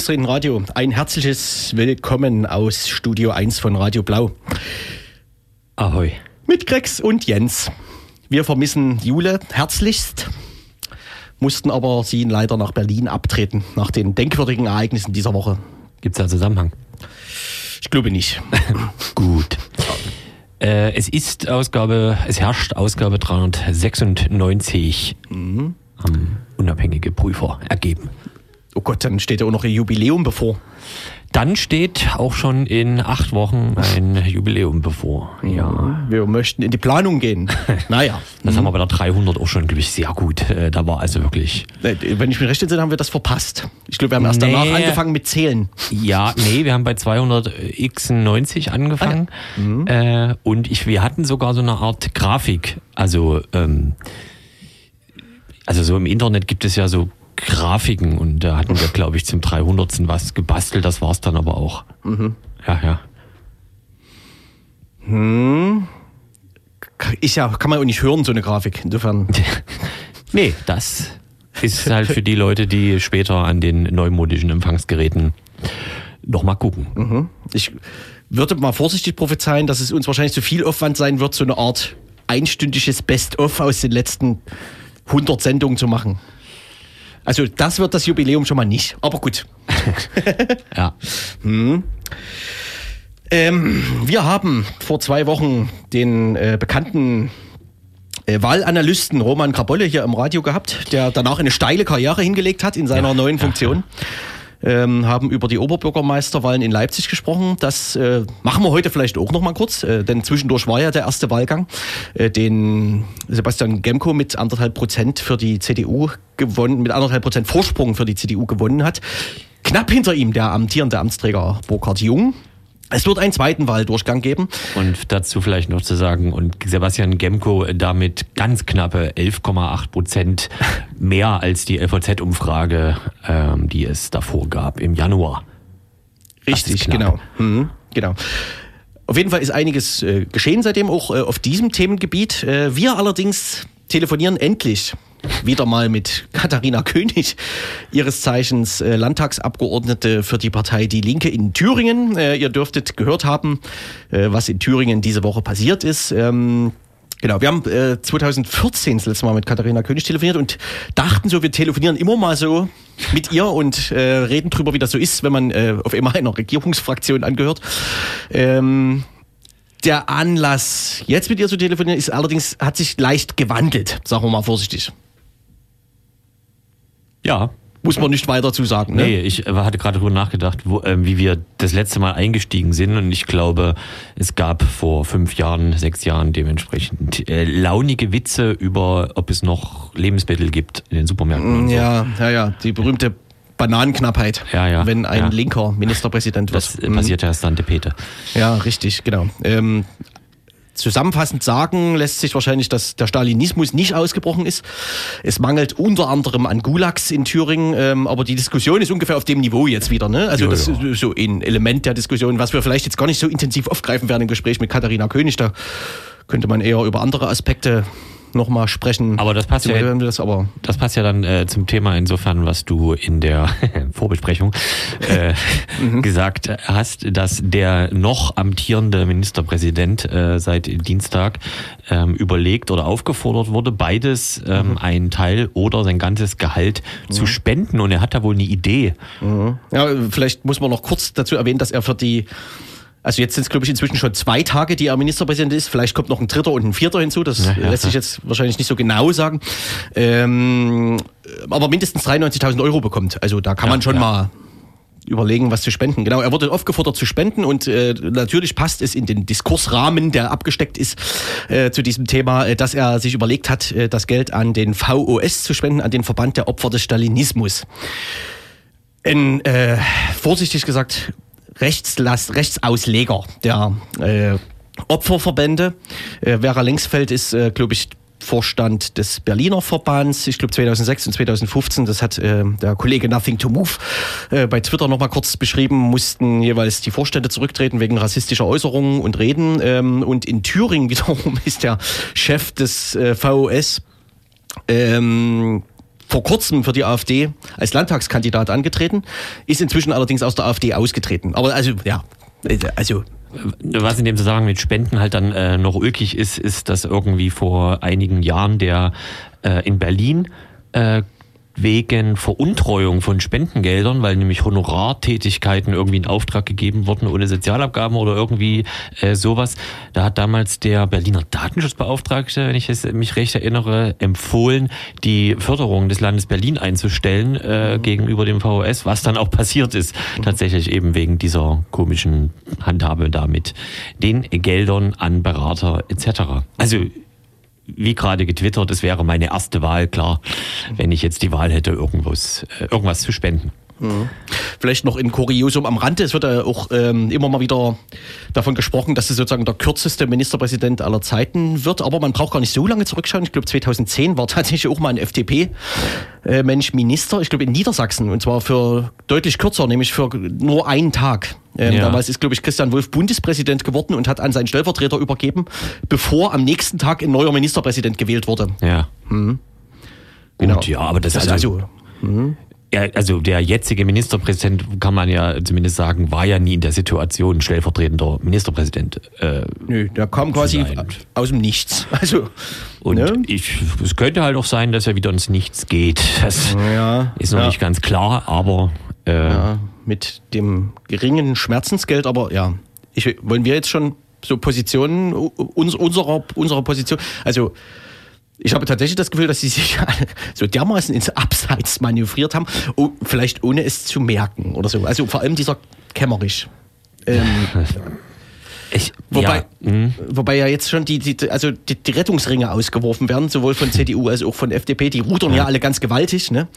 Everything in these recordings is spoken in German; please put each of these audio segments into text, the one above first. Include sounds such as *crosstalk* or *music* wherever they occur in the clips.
Linksreden Radio. Ein herzliches Willkommen aus Studio 1 von Radio Blau. Ahoi. Mit Grex und Jens. Wir vermissen Jule herzlichst, mussten aber sie leider nach Berlin abtreten, nach den denkwürdigen Ereignissen dieser Woche. Gibt es da Zusammenhang? Ich glaube nicht. *laughs* Gut. Äh, es ist Ausgabe, es herrscht Ausgabe 396 mhm. am unabhängige Prüfer ergeben. Oh Gott, dann steht ja auch noch ein Jubiläum bevor. Dann steht auch schon in acht Wochen ein Jubiläum bevor. Ja. Wir möchten in die Planung gehen. *laughs* Naja. Das haben wir bei der 300 auch schon, glaube ich, sehr gut. Äh, da war also wirklich. Wenn ich mich recht entsinne, haben wir das verpasst. Ich glaube, wir haben erst nee. danach angefangen mit Zählen. Ja, nee, wir haben bei 200x90 angefangen. Ah, ja. mhm. äh, und ich, wir hatten sogar so eine Art Grafik. Also, ähm, also so im Internet gibt es ja so Grafiken und da hatten wir, glaube ich, zum 300. was gebastelt. Das war es dann aber auch. Mhm. Ja, ja. Hm. Ist ja, kann man auch nicht hören, so eine Grafik. Insofern. *laughs* nee, das ist halt für die Leute, die später an den neumodischen Empfangsgeräten noch mal gucken. Mhm. Ich würde mal vorsichtig prophezeien, dass es uns wahrscheinlich zu viel Aufwand sein wird, so eine Art einstündiges Best-of aus den letzten 100 Sendungen zu machen. Also das wird das Jubiläum schon mal nicht, aber gut. *laughs* ja. Hm. Ähm, wir haben vor zwei Wochen den äh, bekannten äh, Wahlanalysten Roman Krabolle hier im Radio gehabt, der danach eine steile Karriere hingelegt hat in seiner ja, neuen Funktion. Ja, ähm, haben über die Oberbürgermeisterwahlen in Leipzig gesprochen. Das äh, machen wir heute vielleicht auch noch mal kurz, äh, denn zwischendurch war ja der erste Wahlgang, äh, den Sebastian Gemko mit anderthalb Prozent für die CDU gewonnen, mit anderthalb Prozent Vorsprung für die CDU gewonnen hat. Knapp hinter ihm der amtierende Amtsträger Burkhard Jung, es wird einen zweiten Wahldurchgang geben. Und dazu vielleicht noch zu sagen, und Sebastian Gemko damit ganz knappe 11,8 Prozent mehr als die LVZ-Umfrage, ähm, die es davor gab im Januar. Richtig, genau. Mhm, genau. Auf jeden Fall ist einiges äh, geschehen seitdem auch äh, auf diesem Themengebiet. Äh, wir allerdings telefonieren endlich wieder mal mit Katharina König, ihres Zeichens äh, Landtagsabgeordnete für die Partei Die Linke in Thüringen. Äh, ihr dürftet gehört haben, äh, was in Thüringen diese Woche passiert ist. Ähm, Genau, wir haben äh, 2014 das letzte Mal mit Katharina König telefoniert und dachten so, wir telefonieren immer mal so mit ihr und äh, reden drüber, wie das so ist, wenn man äh, auf immer einer Regierungsfraktion angehört. Ähm, der Anlass, jetzt mit ihr zu telefonieren, ist allerdings, hat sich leicht gewandelt, sagen wir mal vorsichtig. Ja. Muss man nicht weiter zu sagen. Ne? Nee, ich hatte gerade darüber nachgedacht, wo, äh, wie wir das letzte Mal eingestiegen sind. Und ich glaube, es gab vor fünf Jahren, sechs Jahren dementsprechend äh, launige Witze über, ob es noch Lebensmittel gibt in den Supermärkten. Ja, so. ja, ja. Die berühmte Bananenknappheit, ja, ja, wenn ein ja. linker Ministerpräsident wird. Das passiert ja erst an Peter. Ja, richtig, genau. Ähm, Zusammenfassend sagen lässt sich wahrscheinlich, dass der Stalinismus nicht ausgebrochen ist. Es mangelt unter anderem an Gulags in Thüringen, ähm, aber die Diskussion ist ungefähr auf dem Niveau jetzt wieder. Ne? Also jo, das ist so ein Element der Diskussion, was wir vielleicht jetzt gar nicht so intensiv aufgreifen werden im Gespräch mit Katharina König. Da könnte man eher über andere Aspekte nochmal sprechen. Aber das passt ja, das, aber das passt ja dann äh, zum Thema insofern, was du in der *laughs* Vorbesprechung äh, mhm. gesagt hast, dass der noch amtierende Ministerpräsident äh, seit Dienstag ähm, überlegt oder aufgefordert wurde, beides ähm, mhm. einen Teil oder sein ganzes Gehalt mhm. zu spenden. Und er hat da wohl eine Idee. Mhm. Ja, vielleicht muss man noch kurz dazu erwähnen, dass er für die also jetzt sind es, glaube ich, inzwischen schon zwei Tage, die er Ministerpräsident ist. Vielleicht kommt noch ein dritter und ein vierter hinzu. Das ja, ja, lässt sich jetzt wahrscheinlich nicht so genau sagen. Ähm, aber mindestens 93.000 Euro bekommt. Also da kann ja, man schon mal überlegen, was zu spenden. Genau, er wurde aufgefordert zu spenden und äh, natürlich passt es in den Diskursrahmen, der abgesteckt ist äh, zu diesem Thema, äh, dass er sich überlegt hat, äh, das Geld an den VOS zu spenden, an den Verband der Opfer des Stalinismus. Ein, äh, vorsichtig gesagt, Rechtslast, Rechtsausleger der äh, Opferverbände. Äh, Vera Längsfeld ist, äh, glaube ich, Vorstand des Berliner Verbands, ich glaube 2006 und 2015, das hat äh, der Kollege Nothing to Move äh, bei Twitter nochmal kurz beschrieben, mussten jeweils die Vorstände zurücktreten wegen rassistischer Äußerungen und Reden. Ähm, und in Thüringen *laughs* wiederum ist der Chef des äh, VOS ähm, vor kurzem für die AfD als Landtagskandidat angetreten, ist inzwischen allerdings aus der AfD ausgetreten. Aber also, ja, also was in dem Zusammenhang mit Spenden halt dann äh, noch ulkig ist, ist, dass irgendwie vor einigen Jahren der äh, in Berlin äh, wegen Veruntreuung von Spendengeldern, weil nämlich Honorartätigkeiten irgendwie in Auftrag gegeben wurden ohne Sozialabgaben oder irgendwie äh, sowas. Da hat damals der Berliner Datenschutzbeauftragte, wenn ich es, mich recht erinnere, empfohlen, die Förderung des Landes Berlin einzustellen äh, mhm. gegenüber dem VHS, was dann auch passiert ist, mhm. tatsächlich eben wegen dieser komischen Handhabe damit den Geldern an Berater etc. Also wie gerade getwittert, es wäre meine erste Wahl, klar, wenn ich jetzt die Wahl hätte, irgendwas, äh, irgendwas zu spenden. Mhm. Vielleicht noch in Kuriosum am Rande. Es wird ja auch ähm, immer mal wieder davon gesprochen, dass es sozusagen der kürzeste Ministerpräsident aller Zeiten wird. Aber man braucht gar nicht so lange zurückschauen. Ich glaube, 2010 war tatsächlich auch mal ein FDP-Mensch Minister. Ich glaube, in Niedersachsen. Und zwar für deutlich kürzer, nämlich für nur einen Tag. Ähm, ja. Damals ist, glaube ich, Christian Wolf Bundespräsident geworden und hat an seinen Stellvertreter übergeben, bevor am nächsten Tag ein neuer Ministerpräsident gewählt wurde. Ja. Mhm. Genau. Gut, ja, aber das, das also, also mhm. Ja, also der jetzige Ministerpräsident, kann man ja zumindest sagen, war ja nie in der Situation stellvertretender Ministerpräsident. Äh, Nö, der kam quasi sein. aus dem Nichts. *laughs* Also, und ne? ich, es könnte halt auch sein, dass er wieder ins Nichts geht. Das ja, ist noch ja. nicht ganz klar, aber äh, ja, mit dem geringen Schmerzensgeld, aber ja, ich, wollen wir jetzt schon so Positionen uns, unserer, unserer Position, also ich habe tatsächlich das Gefühl, dass sie sich *laughs* so dermaßen ins Abseits manövriert haben, oh, vielleicht ohne es zu merken oder so. Also vor allem dieser Kämmerich. Ähm, *laughs* ich, wobei, ja. Mhm. wobei ja jetzt schon die, die, also die, die, Rettungsringe ausgeworfen werden, sowohl von CDU als auch von FDP. Die rudern ja, ja alle ganz gewaltig, ne?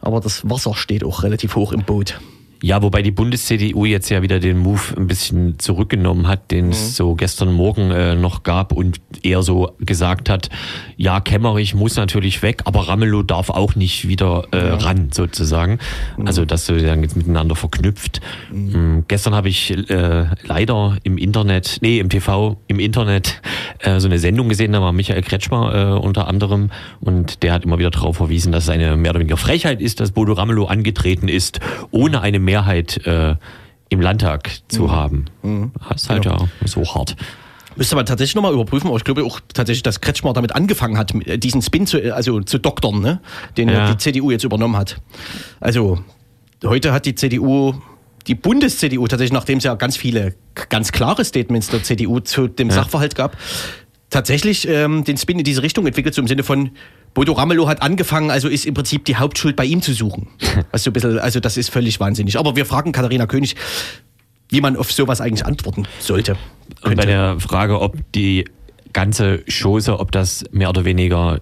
aber das Wasser steht auch relativ hoch im Boot. Ja, wobei die Bundes-CDU jetzt ja wieder den Move ein bisschen zurückgenommen hat, den es mhm. so gestern Morgen äh, noch gab und eher so gesagt hat, ja, Kemmerich muss natürlich weg, aber Ramelow darf auch nicht wieder äh, ja. ran, sozusagen. Mhm. Also das sozusagen jetzt miteinander verknüpft. Mhm. Ähm, gestern habe ich äh, leider im Internet, nee, im TV, im Internet äh, so eine Sendung gesehen, da war Michael Kretschmer äh, unter anderem und der hat immer wieder darauf verwiesen, dass es eine mehr oder weniger Frechheit ist, dass Bodo Ramelow angetreten ist, ohne eine mehr Mehrheit äh, im Landtag zu mhm. haben. Mhm. Das ist halt genau. ja so hart. Müsste man tatsächlich nochmal überprüfen, aber ich glaube auch tatsächlich, dass Kretschmer damit angefangen hat, diesen Spin zu, also zu doktern, ne? den ja. die CDU jetzt übernommen hat. Also heute hat die CDU, die Bundes-CDU tatsächlich, nachdem es ja ganz viele ganz klare Statements der CDU zu dem ja. Sachverhalt gab, tatsächlich ähm, den Spin in diese Richtung entwickelt, so im Sinne von, Bodo Ramelow hat angefangen, also ist im Prinzip die Hauptschuld bei ihm zu suchen. *laughs* Also, ein bisschen, also das ist völlig wahnsinnig. Aber wir fragen Katharina König, wie man auf sowas eigentlich antworten sollte. Könnte. Und bei der Frage, ob die ganze Chose, ob das mehr oder weniger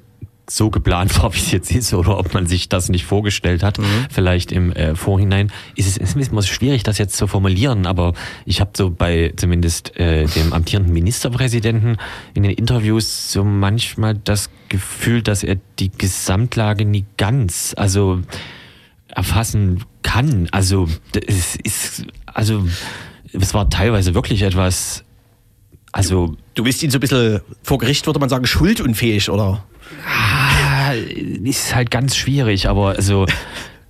so geplant war, *laughs* wie es jetzt ist, oder ob man sich das nicht vorgestellt hat, mhm. vielleicht im äh, Vorhinein. Ist es ist immer schwierig, das jetzt zu formulieren, aber ich habe so bei zumindest äh, dem amtierenden Ministerpräsidenten in den Interviews so manchmal das Gefühl, dass er die Gesamtlage nie ganz, also erfassen kann. Also es ist, also es war teilweise wirklich etwas, also du bist ihn so ein bisschen vor Gericht würde man sagen schuldunfähig, oder? Ah, ist halt ganz schwierig, aber also.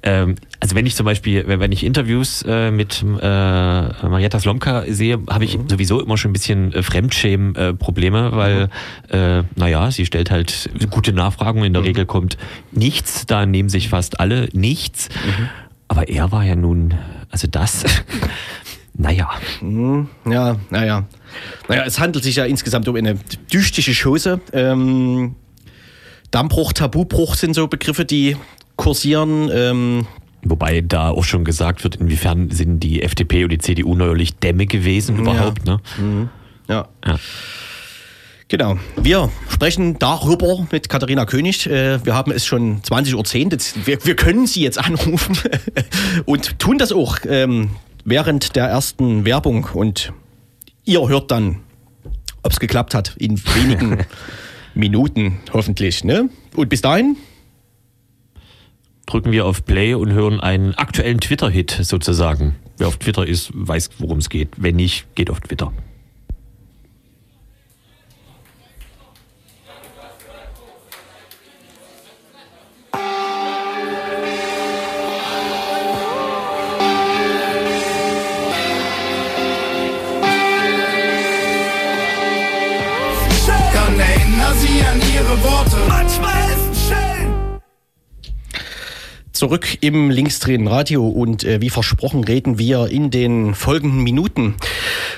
Ähm, also wenn ich zum Beispiel, wenn ich Interviews äh, mit äh, Marietta Slomka sehe, habe ich mhm. sowieso immer schon ein bisschen äh, Fremdschämen-Probleme, äh, weil, mhm. äh, naja, sie stellt halt gute Nachfragen, in der mhm. Regel kommt nichts, da nehmen sich fast alle nichts. Mhm. Aber er war ja nun, also das, *laughs* naja. Mhm. Ja, naja. Naja, es handelt sich ja insgesamt um eine düstige Chose. Ähm, Dammbruch, Tabubruch sind so Begriffe, die kursieren. Ähm, Wobei da auch schon gesagt wird, inwiefern sind die FDP und die CDU neuerlich Dämme gewesen überhaupt. Ja. Ne? Mhm. ja. ja. Genau. Wir sprechen darüber mit Katharina König. Äh, wir haben es schon 20.10 Uhr. Wir, wir können sie jetzt anrufen *laughs* und tun das auch ähm, während der ersten Werbung. Und ihr hört dann, ob es geklappt hat, in wenigen *laughs* Minuten hoffentlich. Ne? Und bis dahin drücken wir auf Play und hören einen aktuellen Twitter-Hit sozusagen. Wer auf Twitter ist, weiß, worum es geht. Wenn nicht, geht auf Twitter. Zurück im Linksdrehen Radio und äh, wie versprochen reden wir in den folgenden Minuten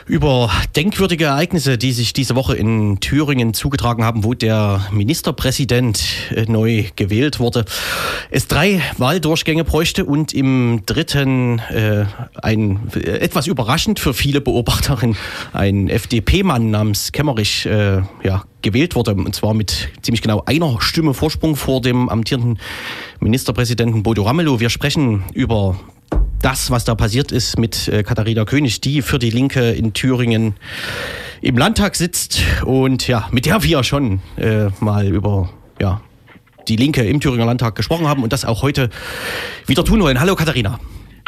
über denkwürdige Ereignisse, die sich diese Woche in Thüringen zugetragen haben, wo der Ministerpräsident äh, neu gewählt wurde. Es drei Wahldurchgänge bräuchte und im dritten äh, ein äh, etwas überraschend für viele Beobachterinnen ein FDP-Mann namens Kemmerich äh, ja, gewählt wurde, und zwar mit ziemlich genau einer Stimme Vorsprung vor dem amtierenden Ministerpräsidenten Bodo Ramelow. Wir sprechen über das, was da passiert ist mit äh, Katharina König, die für die Linke in Thüringen im Landtag sitzt und ja, mit der wir schon äh, mal über ja, die Linke im Thüringer Landtag gesprochen haben und das auch heute wieder tun wollen. Hallo Katharina.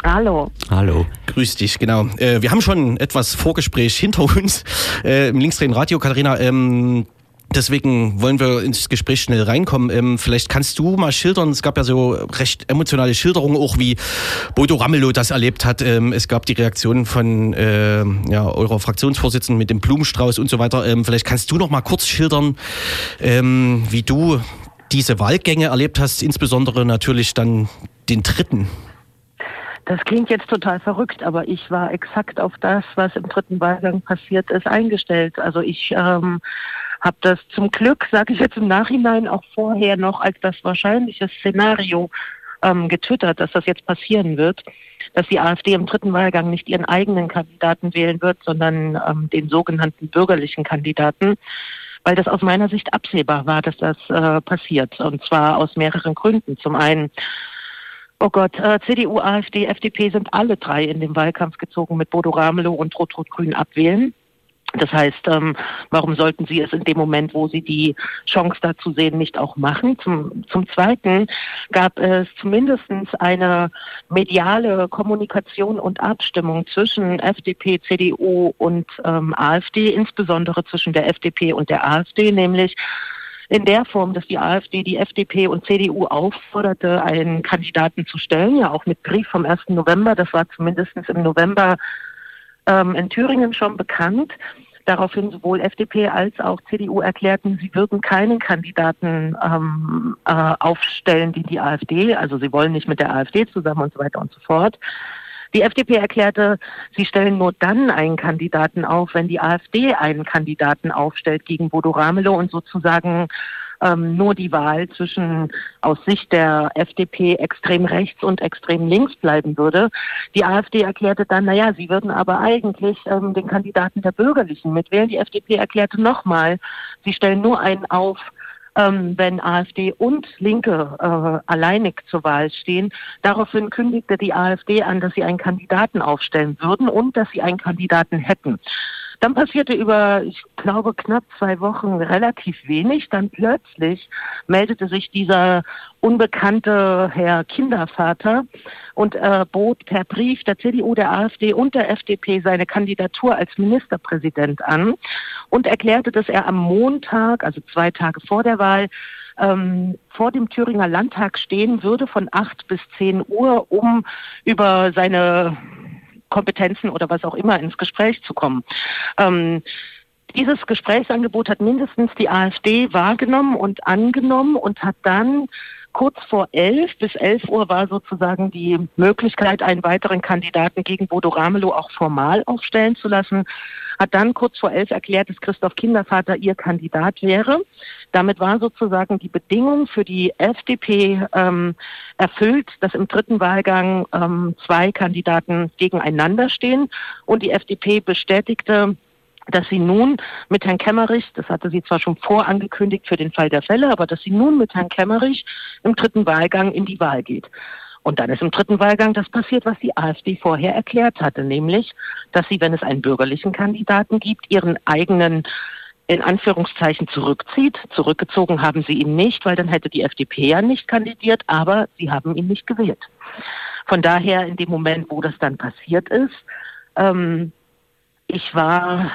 Hallo. Hallo. Grüß dich, genau. Äh, wir haben schon etwas Vorgespräch hinter uns äh, im Linksdrehen Radio. Katharina, ähm, Deswegen wollen wir ins Gespräch schnell reinkommen. Ähm, vielleicht kannst du mal schildern, es gab ja so recht emotionale Schilderungen, auch wie Bodo Ramelow das erlebt hat. Ähm, es gab die Reaktion von äh, ja, eurer Fraktionsvorsitzenden mit dem Blumenstrauß und so weiter. Ähm, vielleicht kannst du noch mal kurz schildern, ähm, wie du diese Wahlgänge erlebt hast, insbesondere natürlich dann den dritten. Das klingt jetzt total verrückt, aber ich war exakt auf das, was im dritten Wahlgang passiert ist, eingestellt. Also ich ähm, habe das zum Glück, sage ich jetzt im Nachhinein, auch vorher noch als das wahrscheinliche Szenario ähm, getwittert, dass das jetzt passieren wird, dass die AfD im dritten Wahlgang nicht ihren eigenen Kandidaten wählen wird, sondern ähm, den sogenannten bürgerlichen Kandidaten, weil das aus meiner Sicht absehbar war, dass das äh, passiert. Und zwar aus mehreren Gründen. Zum einen Oh Gott, äh, CDU, AfD, FDP sind alle drei in den Wahlkampf gezogen mit Bodo Ramelow und Rot-Rot-Grün abwählen. Das heißt, ähm, warum sollten Sie es in dem Moment, wo Sie die Chance dazu sehen, nicht auch machen? Zum, zum Zweiten gab es zumindest eine mediale Kommunikation und Abstimmung zwischen FDP, CDU und ähm, AfD, insbesondere zwischen der FDP und der AfD, nämlich in der Form, dass die AfD die FDP und CDU aufforderte, einen Kandidaten zu stellen, ja auch mit Brief vom 1. November, das war zumindest im November ähm, in Thüringen schon bekannt. Daraufhin sowohl FDP als auch CDU erklärten, sie würden keinen Kandidaten ähm, äh, aufstellen wie die AfD. Also sie wollen nicht mit der AfD zusammen und so weiter und so fort. Die FDP erklärte, sie stellen nur dann einen Kandidaten auf, wenn die AfD einen Kandidaten aufstellt gegen Bodo Ramelow und sozusagen ähm, nur die Wahl zwischen aus Sicht der FDP extrem rechts und extrem links bleiben würde. Die AfD erklärte dann, naja, sie würden aber eigentlich ähm, den Kandidaten der Bürgerlichen mitwählen. Die FDP erklärte nochmal, sie stellen nur einen auf, ähm, wenn AfD und Linke äh, alleinig zur Wahl stehen. Daraufhin kündigte die AfD an, dass sie einen Kandidaten aufstellen würden und dass sie einen Kandidaten hätten. Dann passierte über, ich glaube, knapp zwei Wochen relativ wenig. Dann plötzlich meldete sich dieser unbekannte Herr Kindervater und äh, bot per Brief der CDU, der AfD und der FDP seine Kandidatur als Ministerpräsident an und erklärte, dass er am Montag, also zwei Tage vor der Wahl, ähm, vor dem Thüringer Landtag stehen würde von acht bis zehn Uhr, um über seine Kompetenzen oder was auch immer ins Gespräch zu kommen. Ähm, dieses Gesprächsangebot hat mindestens die AfD wahrgenommen und angenommen und hat dann kurz vor elf bis elf Uhr war sozusagen die Möglichkeit, einen weiteren Kandidaten gegen Bodo Ramelow auch formal aufstellen zu lassen. Hat dann kurz vor elf erklärt, dass Christoph Kindervater ihr Kandidat wäre. Damit war sozusagen die Bedingung für die FDP ähm, erfüllt, dass im dritten Wahlgang ähm, zwei Kandidaten gegeneinander stehen. Und die FDP bestätigte, dass sie nun mit Herrn Kemmerich, das hatte sie zwar schon vorangekündigt für den Fall der Fälle, aber dass sie nun mit Herrn Kemmerich im dritten Wahlgang in die Wahl geht. Und dann ist im dritten Wahlgang das passiert, was die AfD vorher erklärt hatte, nämlich, dass sie, wenn es einen bürgerlichen Kandidaten gibt, ihren eigenen in Anführungszeichen zurückzieht. Zurückgezogen haben sie ihn nicht, weil dann hätte die FDP ja nicht kandidiert, aber sie haben ihn nicht gewählt. Von daher, in dem Moment, wo das dann passiert ist, ähm, ich war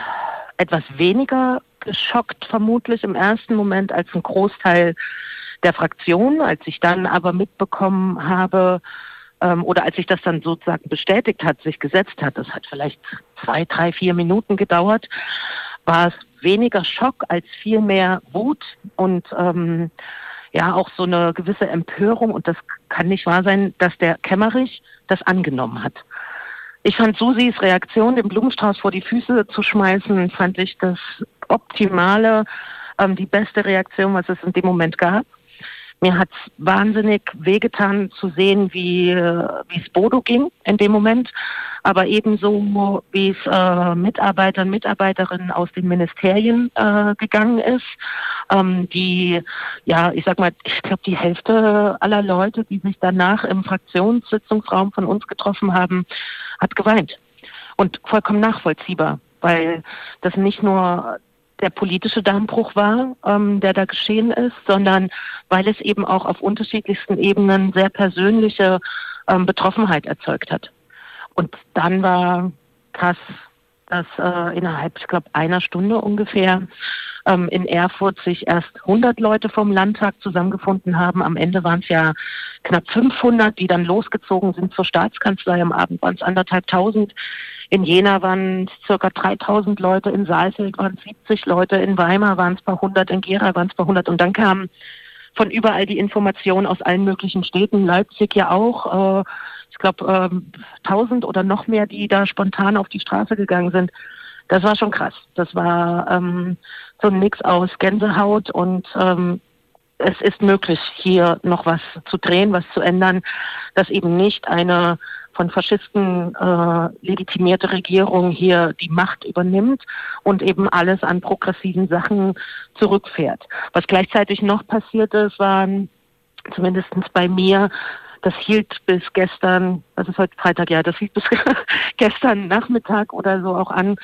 etwas weniger geschockt vermutlich im ersten Moment als ein Großteil der Fraktion, als ich dann aber mitbekommen habe, ähm, oder als sich das dann sozusagen bestätigt hat, sich gesetzt hat, das hat vielleicht zwei, drei, vier Minuten gedauert, war es weniger Schock als vielmehr Wut und ähm, ja auch so eine gewisse Empörung und das kann nicht wahr sein, dass der Kämmerich das angenommen hat. Ich fand Susis Reaktion, den Blumenstrauß vor die Füße zu schmeißen, fand ich das optimale, ähm, die beste Reaktion, was es in dem Moment gab. Mir hat es wahnsinnig wehgetan zu sehen, wie äh, es Bodo ging in dem Moment, aber ebenso wie es äh, Mitarbeitern, Mitarbeiterinnen aus den Ministerien äh, gegangen ist, ähm, die ja, ich sag mal, ich glaube die Hälfte aller Leute, die sich danach im Fraktionssitzungsraum von uns getroffen haben, hat geweint. Und vollkommen nachvollziehbar, weil das nicht nur der politische Dammbruch war, ähm, der da geschehen ist, sondern weil es eben auch auf unterschiedlichsten Ebenen sehr persönliche ähm, Betroffenheit erzeugt hat. Und dann war krass, dass äh, innerhalb, ich glaube, einer Stunde ungefähr ähm, in Erfurt sich erst 100 Leute vom Landtag zusammengefunden haben. Am Ende waren es ja knapp 500, die dann losgezogen sind zur Staatskanzlei. Am Abend waren es anderthalb tausend. In Jena waren es circa 3000 Leute, in Saalfeld waren es 70 Leute, in Weimar waren es paar hundert, in Gera waren es paar hundert. Und dann kamen von überall die Informationen aus allen möglichen Städten, Leipzig ja auch, äh, ich glaube ähm, 1000 oder noch mehr, die da spontan auf die Straße gegangen sind. Das war schon krass. Das war ähm, so ein Mix aus Gänsehaut und ähm, es ist möglich, hier noch was zu drehen, was zu ändern, dass eben nicht eine von Faschisten äh, legitimierte Regierung hier die Macht übernimmt und eben alles an progressiven Sachen zurückfährt. Was gleichzeitig noch passiert ist, waren zumindest bei mir, das hielt bis gestern, das ist heute Freitag, ja, das hielt bis *laughs* gestern Nachmittag oder so auch an,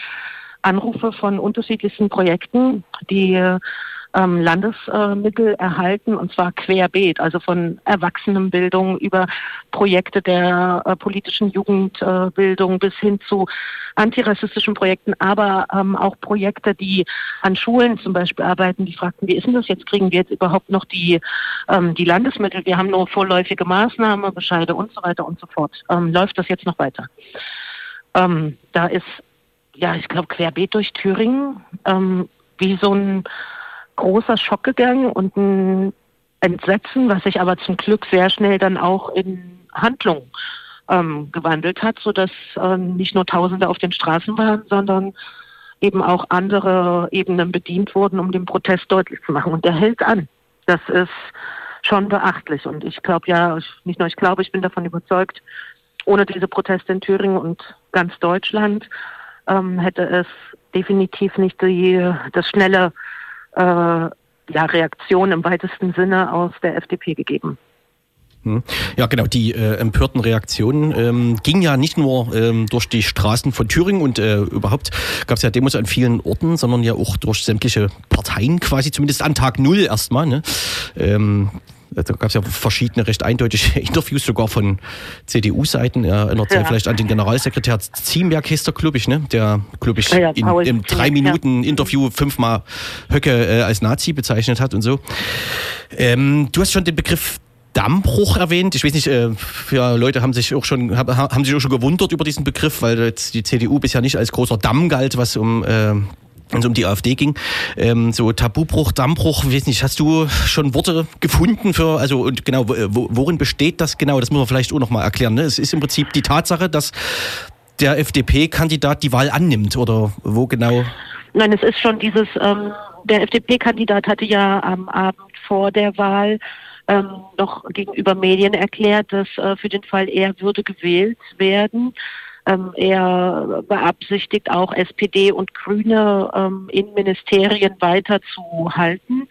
Anrufe von unterschiedlichsten Projekten, die ähm, Landesmittel erhalten und zwar querbeet, also von Erwachsenenbildung über Projekte der äh, politischen Jugendbildung äh, bis hin zu antirassistischen Projekten, aber ähm, auch Projekte, die an Schulen zum Beispiel arbeiten, die fragten, wie ist denn das jetzt? Kriegen wir jetzt überhaupt noch die, ähm, die Landesmittel? Wir haben nur vorläufige Maßnahmen, Bescheide und so weiter und so fort. Ähm, läuft das jetzt noch weiter? Ähm, da ist ja, ich glaube, querbeet durch Thüringen, ähm, wie so ein großer Schock gegangen und ein Entsetzen, was sich aber zum Glück sehr schnell dann auch in Handlung ähm, gewandelt hat, sodass ähm, nicht nur Tausende auf den Straßen waren, sondern eben auch andere Ebenen bedient wurden, um den Protest deutlich zu machen. Und der hält an. Das ist schon beachtlich. Und ich glaube ja, nicht nur ich glaube, ich bin davon überzeugt, ohne diese Proteste in Thüringen und ganz Deutschland ähm, hätte es definitiv nicht die, das schnelle äh, ja, Reaktion im weitesten Sinne aus der FDP gegeben. Hm. Ja, genau. Die äh, empörten Reaktionen ähm, ging ja nicht nur ähm, durch die Straßen von Thüringen und äh, überhaupt gab es ja Demos an vielen Orten, sondern ja auch durch sämtliche Parteien quasi, zumindest an Tag Null erstmal. Ne? Ähm, da gab es ja verschiedene recht eindeutige *laughs* Interviews, sogar von CDU-Seiten. Er erinnert sich ja. vielleicht an den Generalsekretär Ziemberg, der, ich, ne? der, glaube ich, ja, in, im drei Minuten Interview fünfmal Höcke äh, als Nazi bezeichnet hat und so. Ähm, du hast schon den Begriff Dammbruch erwähnt. Ich weiß nicht, äh, für Leute haben sich auch schon haben sich auch schon gewundert über diesen Begriff, weil jetzt die CDU bisher nicht als großer Damm galt, was um äh, wenn es um die AfD ging, ähm, so Tabubruch, Dammbruch, weiß nicht, hast du schon Worte gefunden für, also und genau, worin besteht das genau? Das muss man vielleicht auch nochmal erklären. Ne? Es ist im Prinzip die Tatsache, dass der FDP-Kandidat die Wahl annimmt oder wo genau? Nein, es ist schon dieses, ähm, der FDP-Kandidat hatte ja am Abend vor der Wahl ähm, noch gegenüber Medien erklärt, dass äh, für den Fall er würde gewählt werden, ähm, er beabsichtigt auch SPD und Grüne ähm, in Ministerien weiter zu halten.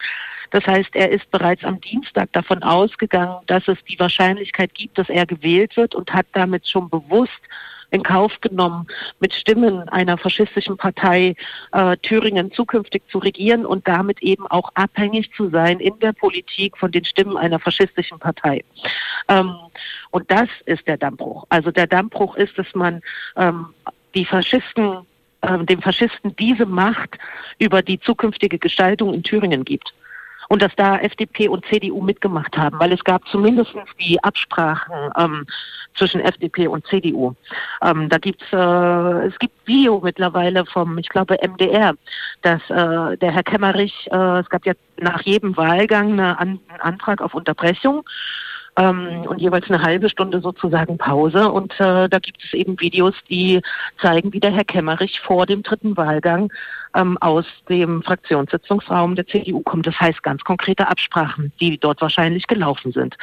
Das heißt, er ist bereits am Dienstag davon ausgegangen, dass es die Wahrscheinlichkeit gibt, dass er gewählt wird und hat damit schon bewusst in Kauf genommen, mit Stimmen einer faschistischen Partei äh, Thüringen zukünftig zu regieren und damit eben auch abhängig zu sein in der Politik von den Stimmen einer faschistischen Partei. Ähm, und das ist der Dammbruch. Also der Dammbruch ist, dass man ähm, die Faschisten, äh, dem Faschisten diese Macht über die zukünftige Gestaltung in Thüringen gibt. Und dass da FDP und CDU mitgemacht haben, weil es gab zumindest die Absprachen ähm, zwischen FDP und CDU. Ähm, da gibt's äh, es gibt Video mittlerweile vom, ich glaube MDR, dass äh, der Herr Kemmerich, äh, es gab ja nach jedem Wahlgang eine, einen Antrag auf Unterbrechung ähm, und jeweils eine halbe Stunde sozusagen Pause. Und äh, da gibt es eben Videos, die zeigen, wie der Herr Kemmerich vor dem dritten Wahlgang ähm, aus dem Fraktionssitzungsraum der CDU kommt. Das heißt ganz konkrete Absprachen, die dort wahrscheinlich gelaufen sind.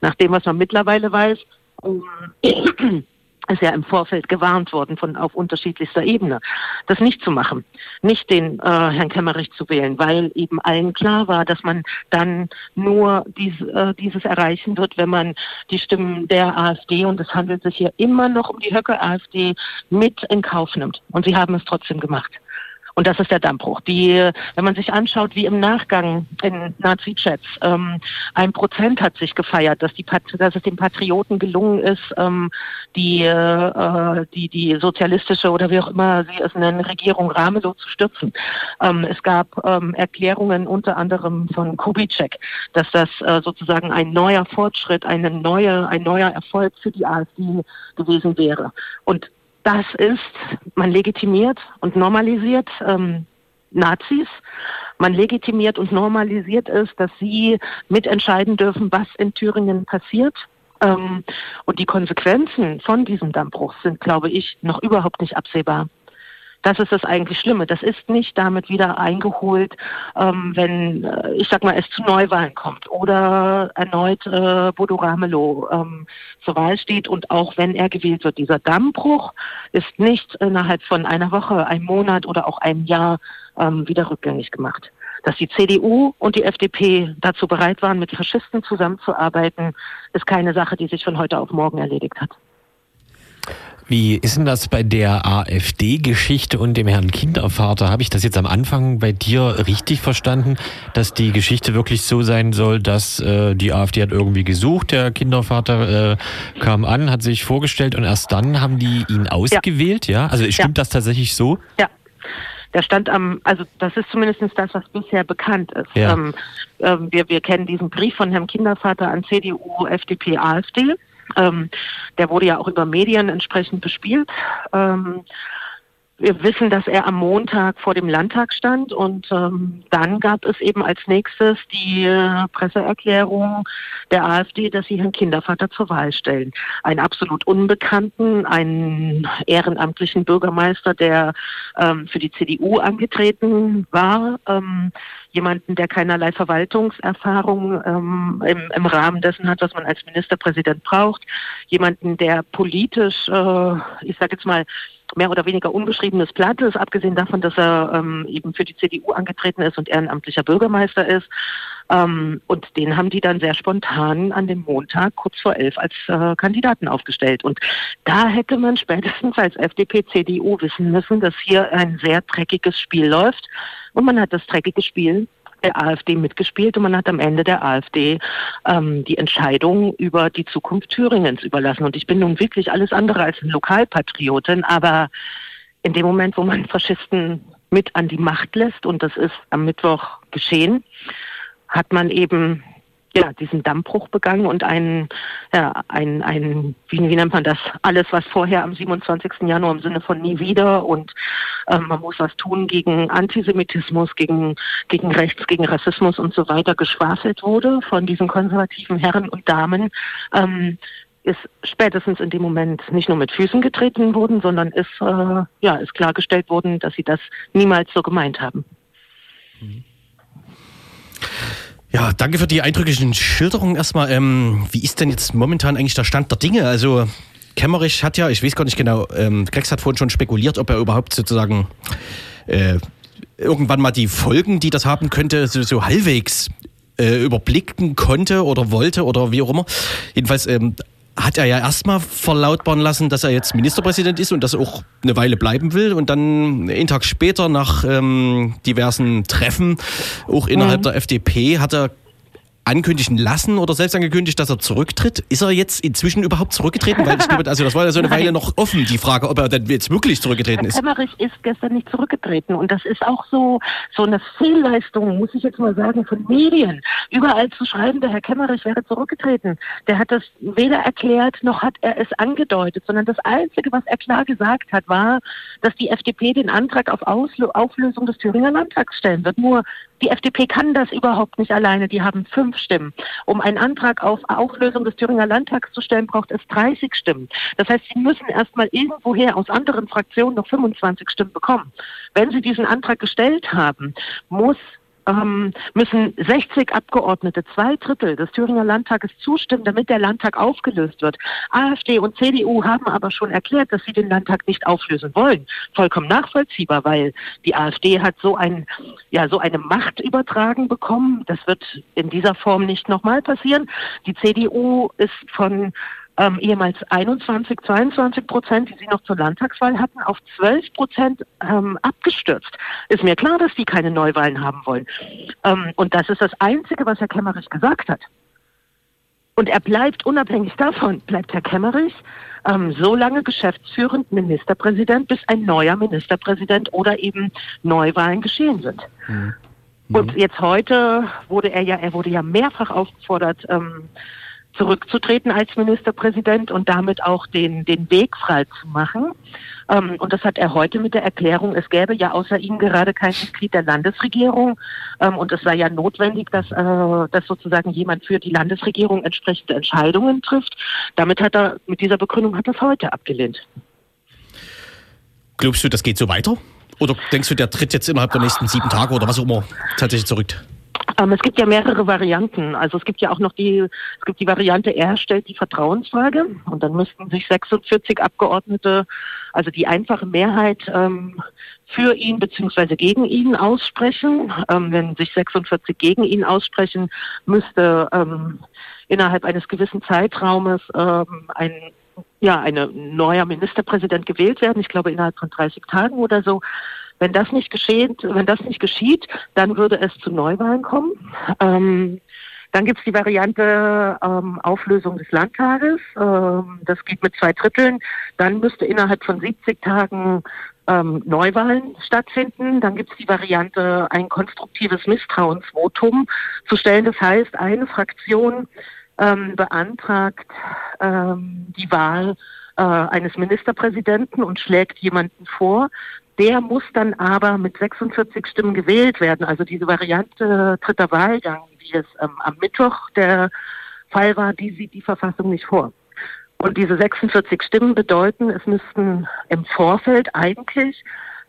Nach dem, was man mittlerweile weiß, ähm, *clears throat* ist ja im Vorfeld gewarnt worden von auf unterschiedlichster Ebene, das nicht zu machen, nicht den äh, Herrn Kemmerich zu wählen, weil eben allen klar war, dass man dann nur dies, äh, dieses erreichen wird, wenn man die Stimmen der AfD und es handelt sich hier immer noch um die Höcke AfD mit in Kauf nimmt. Und sie haben es trotzdem gemacht. Und das ist der Dammbruch. Die, wenn man sich anschaut, wie im Nachgang in Nazi-Chats ähm, ein Prozent hat sich gefeiert, dass, die, dass es den Patrioten gelungen ist, ähm, die, äh, die, die sozialistische oder wie auch immer sie es nennen, Regierung Ramelow zu stürzen. Ähm, es gab ähm, Erklärungen unter anderem von Kubitschek, dass das äh, sozusagen ein neuer Fortschritt, eine neue, ein neuer Erfolg für die AfD gewesen wäre. Und das ist, man legitimiert und normalisiert ähm, Nazis. Man legitimiert und normalisiert es, dass sie mitentscheiden dürfen, was in Thüringen passiert. Ähm, und die Konsequenzen von diesem Dammbruch sind, glaube ich, noch überhaupt nicht absehbar. Das ist das eigentlich Schlimme. Das ist nicht damit wieder eingeholt, ähm, wenn, äh, ich sag mal, es zu Neuwahlen kommt oder erneut äh, Bodo Ramelow ähm, zur Wahl steht und auch wenn er gewählt wird. Dieser Dammbruch ist nicht innerhalb von einer Woche, einem Monat oder auch einem Jahr ähm, wieder rückgängig gemacht. Dass die CDU und die FDP dazu bereit waren, mit Faschisten zusammenzuarbeiten, ist keine Sache, die sich von heute auf morgen erledigt hat. Wie ist denn das bei der AfD-Geschichte und dem Herrn Kindervater? Habe ich das jetzt am Anfang bei dir richtig verstanden, dass die Geschichte wirklich so sein soll, dass äh, die AfD hat irgendwie gesucht, der Kindervater äh, kam an, hat sich vorgestellt und erst dann haben die ihn ausgewählt, ja? ja? Also stimmt ja. das tatsächlich so? Ja. Der stand am, also das ist zumindest das, was bisher bekannt ist. Ja. Ähm, äh, wir, wir kennen diesen Brief von Herrn Kindervater an CDU, FDP, AfD. Ähm, der wurde ja auch über Medien entsprechend bespielt. Ähm, wir wissen, dass er am Montag vor dem Landtag stand und ähm, dann gab es eben als nächstes die äh, Presseerklärung der AfD, dass sie Herrn Kindervater zur Wahl stellen. Einen absolut unbekannten, einen ehrenamtlichen Bürgermeister, der ähm, für die CDU angetreten war, ähm, jemanden, der keinerlei Verwaltungserfahrung ähm, im, im Rahmen dessen hat, was man als Ministerpräsident braucht, jemanden, der politisch, äh, ich sage jetzt mal, mehr oder weniger unbeschriebenes Blatt ist, abgesehen davon, dass er ähm, eben für die CDU angetreten ist und ehrenamtlicher Bürgermeister ist. Ähm, und den haben die dann sehr spontan an dem Montag kurz vor elf als äh, Kandidaten aufgestellt. Und da hätte man spätestens als FDP, CDU wissen müssen, dass hier ein sehr dreckiges Spiel läuft. Und man hat das dreckige Spiel der AfD mitgespielt und man hat am Ende der AfD ähm, die Entscheidung über die Zukunft Thüringens überlassen. Und ich bin nun wirklich alles andere als eine Lokalpatriotin, aber in dem Moment, wo man Faschisten mit an die Macht lässt, und das ist am Mittwoch geschehen, hat man eben ja, diesen Dammbruch begangen und ein, ja, ein, ein wie, wie nennt man das, alles, was vorher am 27. Januar im Sinne von nie wieder und ähm, man muss was tun gegen Antisemitismus, gegen, gegen Rechts, gegen Rassismus und so weiter geschwafelt wurde von diesen konservativen Herren und Damen, ähm, ist spätestens in dem Moment nicht nur mit Füßen getreten worden, sondern ist, äh, ja, ist klargestellt worden, dass sie das niemals so gemeint haben. Mhm. Ja, danke für die eindrücklichen Schilderungen erstmal. Ähm, wie ist denn jetzt momentan eigentlich der Stand der Dinge? Also Kemmerich hat ja, ich weiß gar nicht genau, ähm, Grex hat vorhin schon spekuliert, ob er überhaupt sozusagen äh, irgendwann mal die Folgen, die das haben könnte, so, so halbwegs äh, überblicken konnte oder wollte oder wie auch immer. Jedenfalls ähm, hat er ja erstmal verlautbaren lassen, dass er jetzt Ministerpräsident ist und das auch eine Weile bleiben will. Und dann einen Tag später, nach ähm, diversen Treffen, auch innerhalb mhm. der FDP, hat er ankündigen lassen oder selbst angekündigt, dass er zurücktritt. Ist er jetzt inzwischen überhaupt zurückgetreten? Weil ich glaube, also das war ja so eine Weile noch offen, die Frage, ob er dann jetzt wirklich zurückgetreten ist. Herr Emmerich ist gestern nicht zurückgetreten und das ist auch so, so eine Fehlleistung, muss ich jetzt mal sagen, von Medien. Überall zu schreiben, der Herr Kemmerich wäre zurückgetreten. Der hat das weder erklärt, noch hat er es angedeutet, sondern das Einzige, was er klar gesagt hat, war, dass die FDP den Antrag auf Auflösung des Thüringer Landtags stellen wird. Nur die FDP kann das überhaupt nicht alleine. Die haben fünf Stimmen. Um einen Antrag auf Auflösung des Thüringer Landtags zu stellen, braucht es 30 Stimmen. Das heißt, sie müssen erstmal irgendwoher aus anderen Fraktionen noch 25 Stimmen bekommen. Wenn sie diesen Antrag gestellt haben, muss ähm, müssen 60 Abgeordnete, zwei Drittel des Thüringer Landtages zustimmen, damit der Landtag aufgelöst wird. AfD und CDU haben aber schon erklärt, dass sie den Landtag nicht auflösen wollen. Vollkommen nachvollziehbar, weil die AfD hat so ein, ja, so eine Macht übertragen bekommen. Das wird in dieser Form nicht nochmal passieren. Die CDU ist von ähm, ehemals 21, 22 Prozent, die sie noch zur Landtagswahl hatten, auf 12 Prozent ähm, abgestürzt. Ist mir klar, dass die keine Neuwahlen haben wollen. Ähm, und das ist das Einzige, was Herr Kemmerich gesagt hat. Und er bleibt unabhängig davon, bleibt Herr Kemmerich ähm, so lange geschäftsführend Ministerpräsident, bis ein neuer Ministerpräsident oder eben Neuwahlen geschehen sind. Mhm. Und jetzt heute wurde er ja, er wurde ja mehrfach aufgefordert, ähm, zurückzutreten als Ministerpräsident und damit auch den, den Weg frei zu machen. Ähm, und das hat er heute mit der Erklärung, es gäbe ja außer ihm gerade kein Mitglied der Landesregierung. Ähm, und es sei ja notwendig, dass, äh, dass sozusagen jemand für die Landesregierung entsprechende Entscheidungen trifft. Damit hat er, mit dieser Begründung hat er es heute abgelehnt. Glaubst du, das geht so weiter? Oder denkst du, der tritt jetzt innerhalb der nächsten sieben Tage oder was auch immer tatsächlich zurück? Ähm, es gibt ja mehrere Varianten. Also es gibt ja auch noch die, es gibt die Variante, er stellt die Vertrauensfrage und dann müssten sich 46 Abgeordnete, also die einfache Mehrheit ähm, für ihn beziehungsweise gegen ihn aussprechen. Ähm, wenn sich 46 gegen ihn aussprechen, müsste innerhalb eines gewissen Zeitraumes ein ja, ein neuer Ministerpräsident gewählt werden. Ich glaube innerhalb von 30 Tagen oder so. Wenn das nicht geschieht, wenn das nicht geschieht, dann würde es zu Neuwahlen kommen. Ähm, dann gibt es die Variante ähm, Auflösung des Landtages. Ähm, das geht mit zwei Dritteln. Dann müsste innerhalb von 70 Tagen ähm, Neuwahlen stattfinden. Dann gibt es die Variante, ein konstruktives Misstrauensvotum zu stellen. Das heißt, eine Fraktion ähm, beantragt ähm, die Wahl äh, eines Ministerpräsidenten und schlägt jemanden vor. Der muss dann aber mit 46 Stimmen gewählt werden. Also diese Variante dritter Wahlgang, wie es ähm, am Mittwoch der Fall war, die sieht die Verfassung nicht vor. Und diese 46 Stimmen bedeuten, es müssten im Vorfeld eigentlich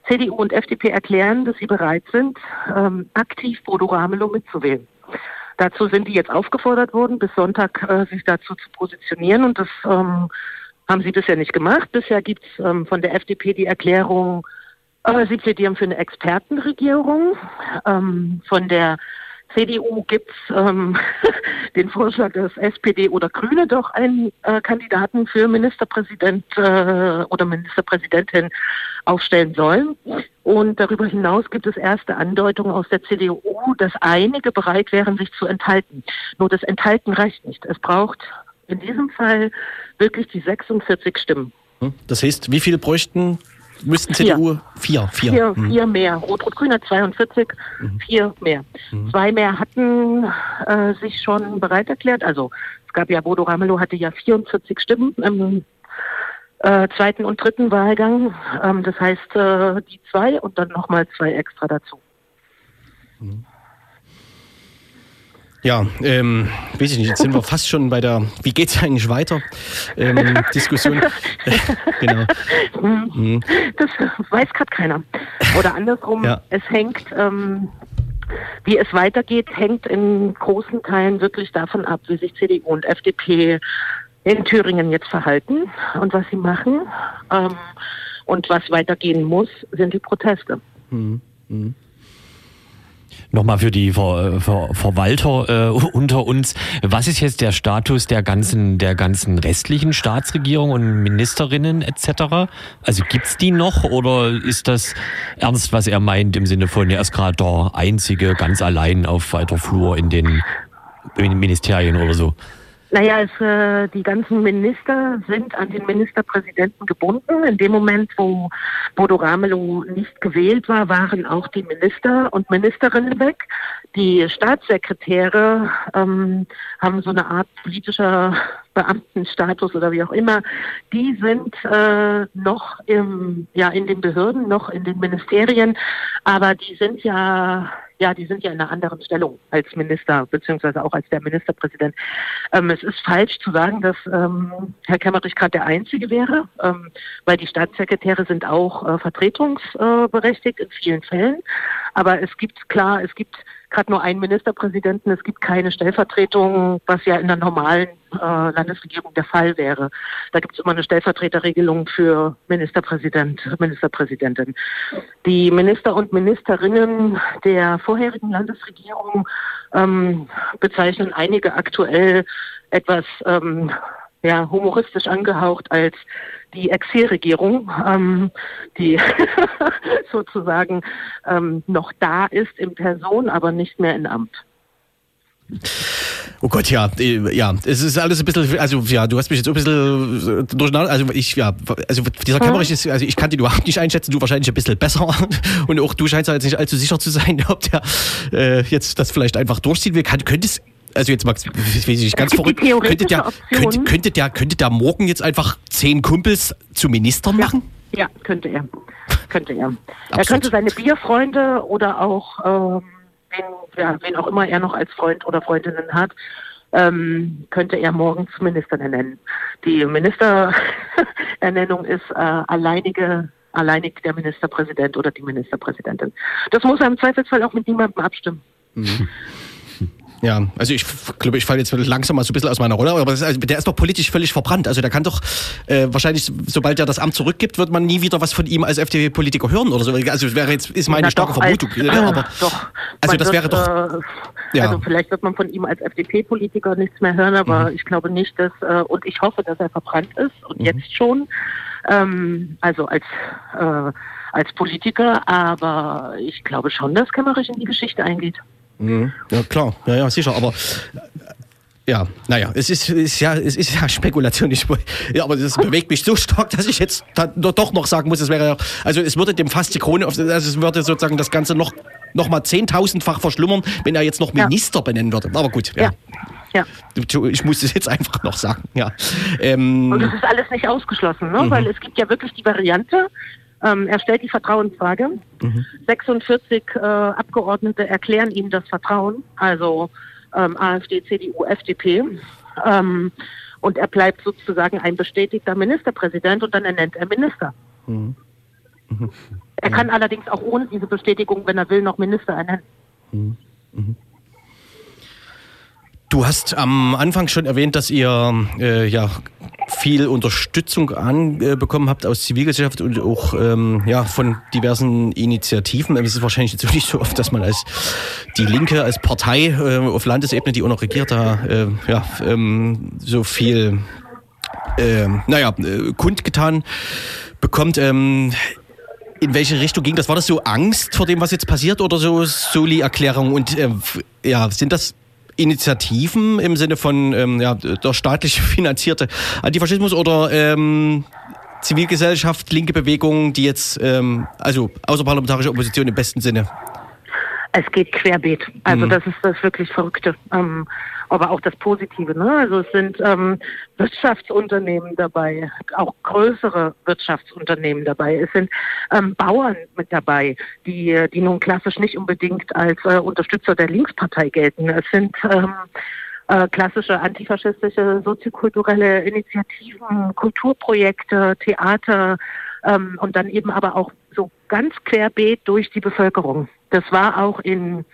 CDU und FDP erklären, dass sie bereit sind, ähm, aktiv Bodo Ramelow mitzuwählen. Dazu sind die jetzt aufgefordert worden, bis Sonntag äh, sich dazu zu positionieren und das ähm, haben sie bisher nicht gemacht. Bisher gibt es ähm, von der FDP die Erklärung, sie plädieren für eine Expertenregierung. Ähm, von der CDU gibt es ähm, *laughs* den Vorschlag, dass SPD oder Grüne doch einen äh, Kandidaten für Ministerpräsident äh, oder Ministerpräsidentin aufstellen sollen. Und darüber hinaus gibt es erste Andeutungen aus der CDU, dass einige bereit wären, sich zu enthalten. Nur das Enthalten reicht nicht. Es braucht in diesem Fall wirklich die 46 Stimmen. Hm? Das heißt, wie viele bräuchten müssten CDU vier, vier, vier, mhm. vier mehr. Rot-Rot-Grün hat 42, mhm. vier mehr. Mhm. Zwei mehr hatten äh, sich schon bereit erklärt. Also es gab ja, Bodo Ramelow hatte ja 44 Stimmen im äh, zweiten und dritten Wahlgang. Ähm, das heißt, äh, die zwei und dann nochmal zwei extra dazu. Mhm. Ja, ähm, weiß ich nicht, jetzt sind wir fast schon bei der, wie geht's eigentlich weiter? Ähm, Diskussion. *laughs* genau. Mhm. Das weiß gerade keiner. Oder andersrum, ja. es hängt, ähm, wie es weitergeht, hängt in großen Teilen wirklich davon ab, wie sich CDU und FDP in Thüringen jetzt verhalten und was sie machen. Ähm, und was weitergehen muss, sind die Proteste. Mhm. Mhm. Nochmal für die Ver, Ver, Verwalter äh, *laughs* unter uns. Was ist jetzt der Status der ganzen, der ganzen restlichen Staatsregierung und Ministerinnen etc.? Also gibt's die noch oder ist das ernst, was er meint im Sinne von, er ist gerade der Einzige ganz allein auf weiter Flur in den Ministerien oder so? Naja, es, äh, die ganzen Minister sind an den Ministerpräsidenten gebunden. In dem Moment, wo Bodo Ramelow nicht gewählt war, waren auch die Minister und Ministerinnen weg. Die Staatssekretäre ähm, haben so eine Art politischer Beamtenstatus oder wie auch immer. Die sind äh, noch im, ja, in den Behörden, noch in den Ministerien, aber die sind ja ja, die sind ja in einer anderen Stellung als Minister, beziehungsweise auch als der Ministerpräsident. Ähm, es ist falsch zu sagen, dass ähm, Herr Kemmerich gerade der Einzige wäre, ähm, weil die Staatssekretäre sind auch äh, vertretungsberechtigt in vielen Fällen. Aber es gibt klar, es gibt gerade nur einen Ministerpräsidenten, es gibt keine Stellvertretung, was ja in der normalen äh, Landesregierung der Fall wäre. Da gibt es immer eine Stellvertreterregelung für Ministerpräsident, Ministerpräsidentin. Die Minister und Ministerinnen der vorherigen Landesregierung ähm, bezeichnen einige aktuell etwas ähm, ja, humoristisch angehaucht als die Exilregierung, ähm, die *laughs* sozusagen ähm, noch da ist in Person, aber nicht mehr in Amt. Oh Gott, ja, äh, ja, es ist alles ein bisschen, also ja, du hast mich jetzt ein bisschen äh, durcheinander, also ich, ja, also dieser? Kämmerich ist, also ich kann den überhaupt nicht einschätzen, du wahrscheinlich ein bisschen besser *laughs* und auch du scheinst jetzt nicht allzu sicher zu sein, *laughs* ob der äh, jetzt das vielleicht einfach durchziehen will. Kann, könntest, also jetzt Max, weiß ich nicht, ganz verrückt, könnte der, könnte, könnte, der, könnte der morgen jetzt einfach zehn Kumpels zu Ministern machen? Ja, ja könnte er. Könnte er. *laughs* er könnte seine Bierfreunde oder auch ähm, wen, ja, wen auch immer er noch als Freund oder Freundinnen hat, ähm, könnte er morgen zu Ministern ernennen. Die Ministerernennung *laughs* ist äh, alleinige alleinig der Ministerpräsident oder die Ministerpräsidentin. Das muss er im Zweifelsfall auch mit niemandem abstimmen. Mhm. Ja, also ich glaube, ich falle jetzt langsam mal so ein bisschen aus meiner Rolle, aber ist, also der ist doch politisch völlig verbrannt. Also der kann doch äh, wahrscheinlich, sobald er das Amt zurückgibt, wird man nie wieder was von ihm als FDP-Politiker hören oder so. Also wäre jetzt ist meine Na, starke Vermutung. Als, ja, aber, *clears throat* doch. Also das wird, wäre doch. Äh, ja. Also vielleicht wird man von ihm als FDP-Politiker nichts mehr hören, aber mhm. ich glaube nicht, dass äh, und ich hoffe, dass er verbrannt ist und mhm. jetzt schon. Ähm, also als äh, als Politiker, aber ich glaube schon, dass Kemmerich in die Geschichte eingeht. Mhm. Ja, klar, ja, ja, sicher, aber ja, naja, es ist, ist, ja, es ist ja *laughs* Spekulation. Ich, ja, aber das bewegt mich so stark, dass ich jetzt doch noch sagen muss, es wäre ja, also es würde dem fast die Krone, also es würde sozusagen das Ganze noch, noch mal zehntausendfach verschlimmern, wenn er jetzt noch Minister ja. benennen würde. Aber gut, ja. ja. Ich muss es jetzt einfach noch sagen, ja. Ähm, Und es ist alles nicht ausgeschlossen, ne? Mhm. weil es gibt ja wirklich die Variante, ähm, er stellt die Vertrauensfrage. Mhm. 46 äh, Abgeordnete erklären ihm das Vertrauen, also ähm, AfD, CDU, FDP. Ähm, und er bleibt sozusagen ein bestätigter Ministerpräsident und dann ernennt er Minister. Mhm. Mhm. Er kann allerdings auch ohne diese Bestätigung, wenn er will, noch Minister ernennen. Du hast am Anfang schon erwähnt, dass ihr äh, ja viel Unterstützung anbekommen habt aus Zivilgesellschaft und auch ähm, ja, von diversen Initiativen. Es ist wahrscheinlich jetzt *laughs* nicht so oft, dass man als die Linke, als Partei äh, auf Landesebene, die auch noch regiert, da äh, ja, ähm, so viel äh, naja, äh, kundgetan bekommt. Ähm, in welche Richtung ging das? War das so Angst vor dem, was jetzt passiert oder so Soli-Erklärung? Und äh, ja, sind das Initiativen im Sinne von ähm, ja, der staatlich *laughs* finanzierte Antifaschismus oder ähm, Zivilgesellschaft, linke Bewegungen, die jetzt, ähm, also außerparlamentarische Opposition im besten Sinne? Es geht querbeet. Also mhm. das ist das wirklich Verrückte. Ähm, aber auch das Positive. Ne? Also es sind ähm, Wirtschaftsunternehmen dabei, auch größere Wirtschaftsunternehmen dabei. Es sind ähm, Bauern mit dabei, die, die nun klassisch nicht unbedingt als äh, Unterstützer der Linkspartei gelten. Es sind ähm, äh, klassische antifaschistische soziokulturelle Initiativen, Kulturprojekte, Theater ähm, und dann eben aber auch so ganz querbeet durch die Bevölkerung. Das war auch in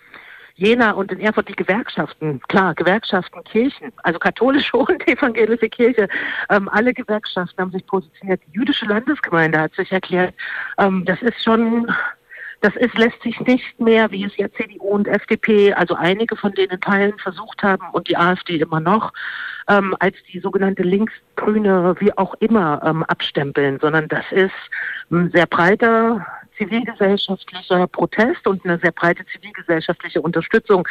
Jena und in Erfurt die Gewerkschaften, klar, Gewerkschaften, Kirchen, also katholische *laughs* und evangelische Kirche, ähm, alle Gewerkschaften haben sich positioniert. Die jüdische Landesgemeinde hat sich erklärt, ähm, das ist schon, das ist, lässt sich nicht mehr, wie es ja CDU und FDP, also einige von denen Teilen versucht haben und die AfD immer noch, ähm, als die sogenannte linksgrüne, wie auch immer, ähm, abstempeln, sondern das ist ein sehr breiter zivilgesellschaftlicher Protest und eine sehr breite zivilgesellschaftliche Unterstützung,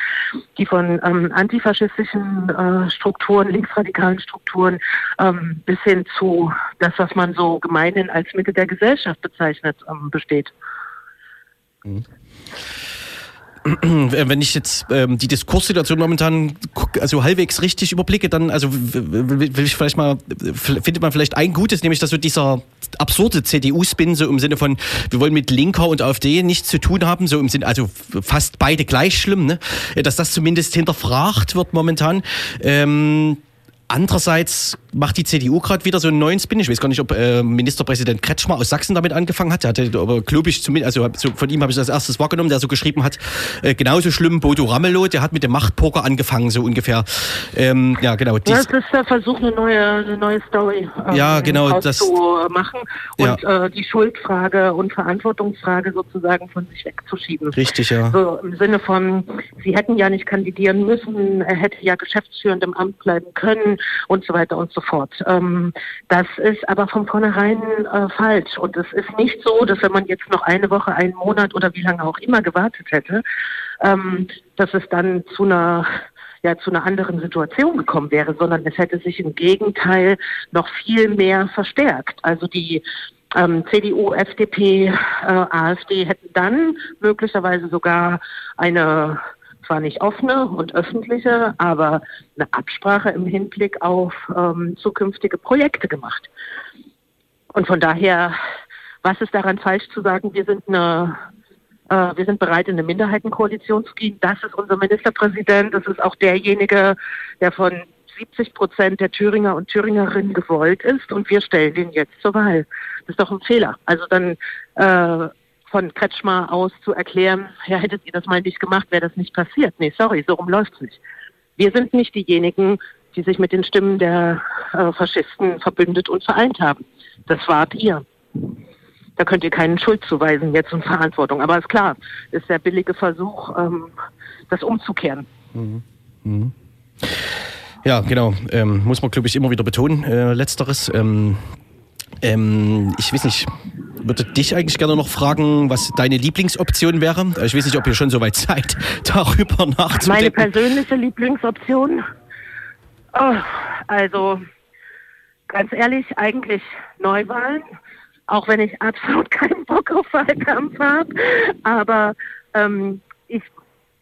die von ähm, antifaschistischen äh, Strukturen, linksradikalen Strukturen ähm, bis hin zu das, was man so gemeinhin als Mittel der Gesellschaft bezeichnet, ähm, besteht. Mhm. Wenn ich jetzt ähm, die Diskurssituation momentan also halbwegs richtig überblicke, dann also will ich vielleicht mal findet man vielleicht ein Gutes, nämlich dass so dieser absurde CDU-Spin so im Sinne von wir wollen mit Linker und AfD nichts zu tun haben, so im Sinne also fast beide gleich schlimm, ne? dass das zumindest hinterfragt wird momentan. Ähm, Andererseits macht die CDU gerade wieder so einen neuen Spin. Ich weiß gar nicht, ob äh, Ministerpräsident Kretschmer aus Sachsen damit angefangen hat. Der hatte aber, glaube ich, zumindest, also so, von ihm habe ich das erstes wahrgenommen, der so geschrieben hat, äh, genauso schlimm Bodo Ramelow, der hat mit dem Machtpoker angefangen, so ungefähr. Ähm, ja, genau. Dies, das ist der Versuch, eine neue, eine neue Story ähm, ja, genau, das, zu machen und ja. äh, die Schuldfrage und Verantwortungsfrage sozusagen von sich wegzuschieben. Richtig, ja. So im Sinne von, sie hätten ja nicht kandidieren müssen, er hätte ja geschäftsführend im Amt bleiben können und so weiter und so fort. Ähm, das ist aber von vornherein äh, falsch. Und es ist nicht so, dass wenn man jetzt noch eine Woche, einen Monat oder wie lange auch immer gewartet hätte, ähm, dass es dann zu einer ja zu einer anderen Situation gekommen wäre, sondern es hätte sich im Gegenteil noch viel mehr verstärkt. Also die ähm, CDU, FDP, äh, AfD hätten dann möglicherweise sogar eine zwar nicht offene und öffentliche, aber eine Absprache im Hinblick auf ähm, zukünftige Projekte gemacht. Und von daher, was ist daran falsch zu sagen, wir sind eine äh, wir sind bereit, in eine Minderheitenkoalition zu gehen. Das ist unser Ministerpräsident. Das ist auch derjenige, der von 70 Prozent der Thüringer und Thüringerinnen gewollt ist. Und wir stellen den jetzt zur Wahl. Das ist doch ein Fehler. Also dann äh, von Kretschmer aus zu erklären, ja, hättet ihr das mal nicht gemacht, wäre das nicht passiert. Nee, sorry, so rum läuft's nicht. Wir sind nicht diejenigen, die sich mit den Stimmen der äh, Faschisten verbündet und vereint haben. Das wart ihr. Da könnt ihr keinen Schuld zuweisen jetzt und Verantwortung. Aber ist klar, ist der billige Versuch, ähm, das umzukehren. Mhm. Mhm. Ja, genau. Ähm, muss man, glaube ich, immer wieder betonen, äh, letzteres. Ähm, ähm, ich weiß nicht, würde dich eigentlich gerne noch fragen, was deine Lieblingsoption wäre. Ich weiß nicht, ob ihr schon so weit *laughs* seid, darüber nachzudenken. Meine persönliche Lieblingsoption? Oh, also, ganz ehrlich, eigentlich Neuwahlen. Auch wenn ich absolut *laughs* keinen Bock auf Wahlkampf habe. Aber ähm, ich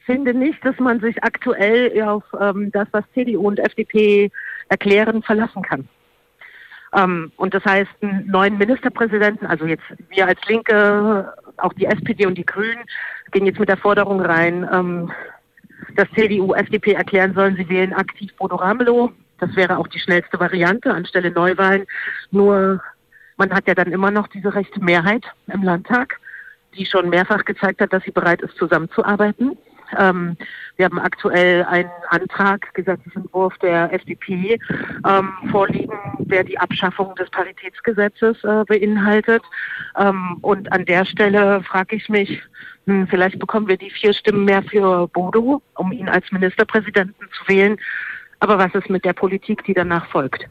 finde nicht, dass man sich aktuell auf ähm, das, was CDU und FDP erklären, verlassen kann. Ähm, und das heißt, einen neuen Ministerpräsidenten, also jetzt wir als Linke, auch die SPD und die Grünen, gehen jetzt mit der Forderung rein, ähm, dass CDU, FDP erklären sollen, sie wählen aktiv Bodo Ramelow. Das wäre auch die schnellste Variante anstelle Neuwahlen. Nur man hat ja dann immer noch diese rechte Mehrheit im Landtag, die schon mehrfach gezeigt hat, dass sie bereit ist, zusammenzuarbeiten. Ähm, wir haben aktuell einen Antrag, Gesetzesentwurf der FDP ähm, vorliegen, der die Abschaffung des Paritätsgesetzes äh, beinhaltet. Ähm, und an der Stelle frage ich mich, hm, vielleicht bekommen wir die vier Stimmen mehr für Bodo, um ihn als Ministerpräsidenten zu wählen. Aber was ist mit der Politik, die danach folgt?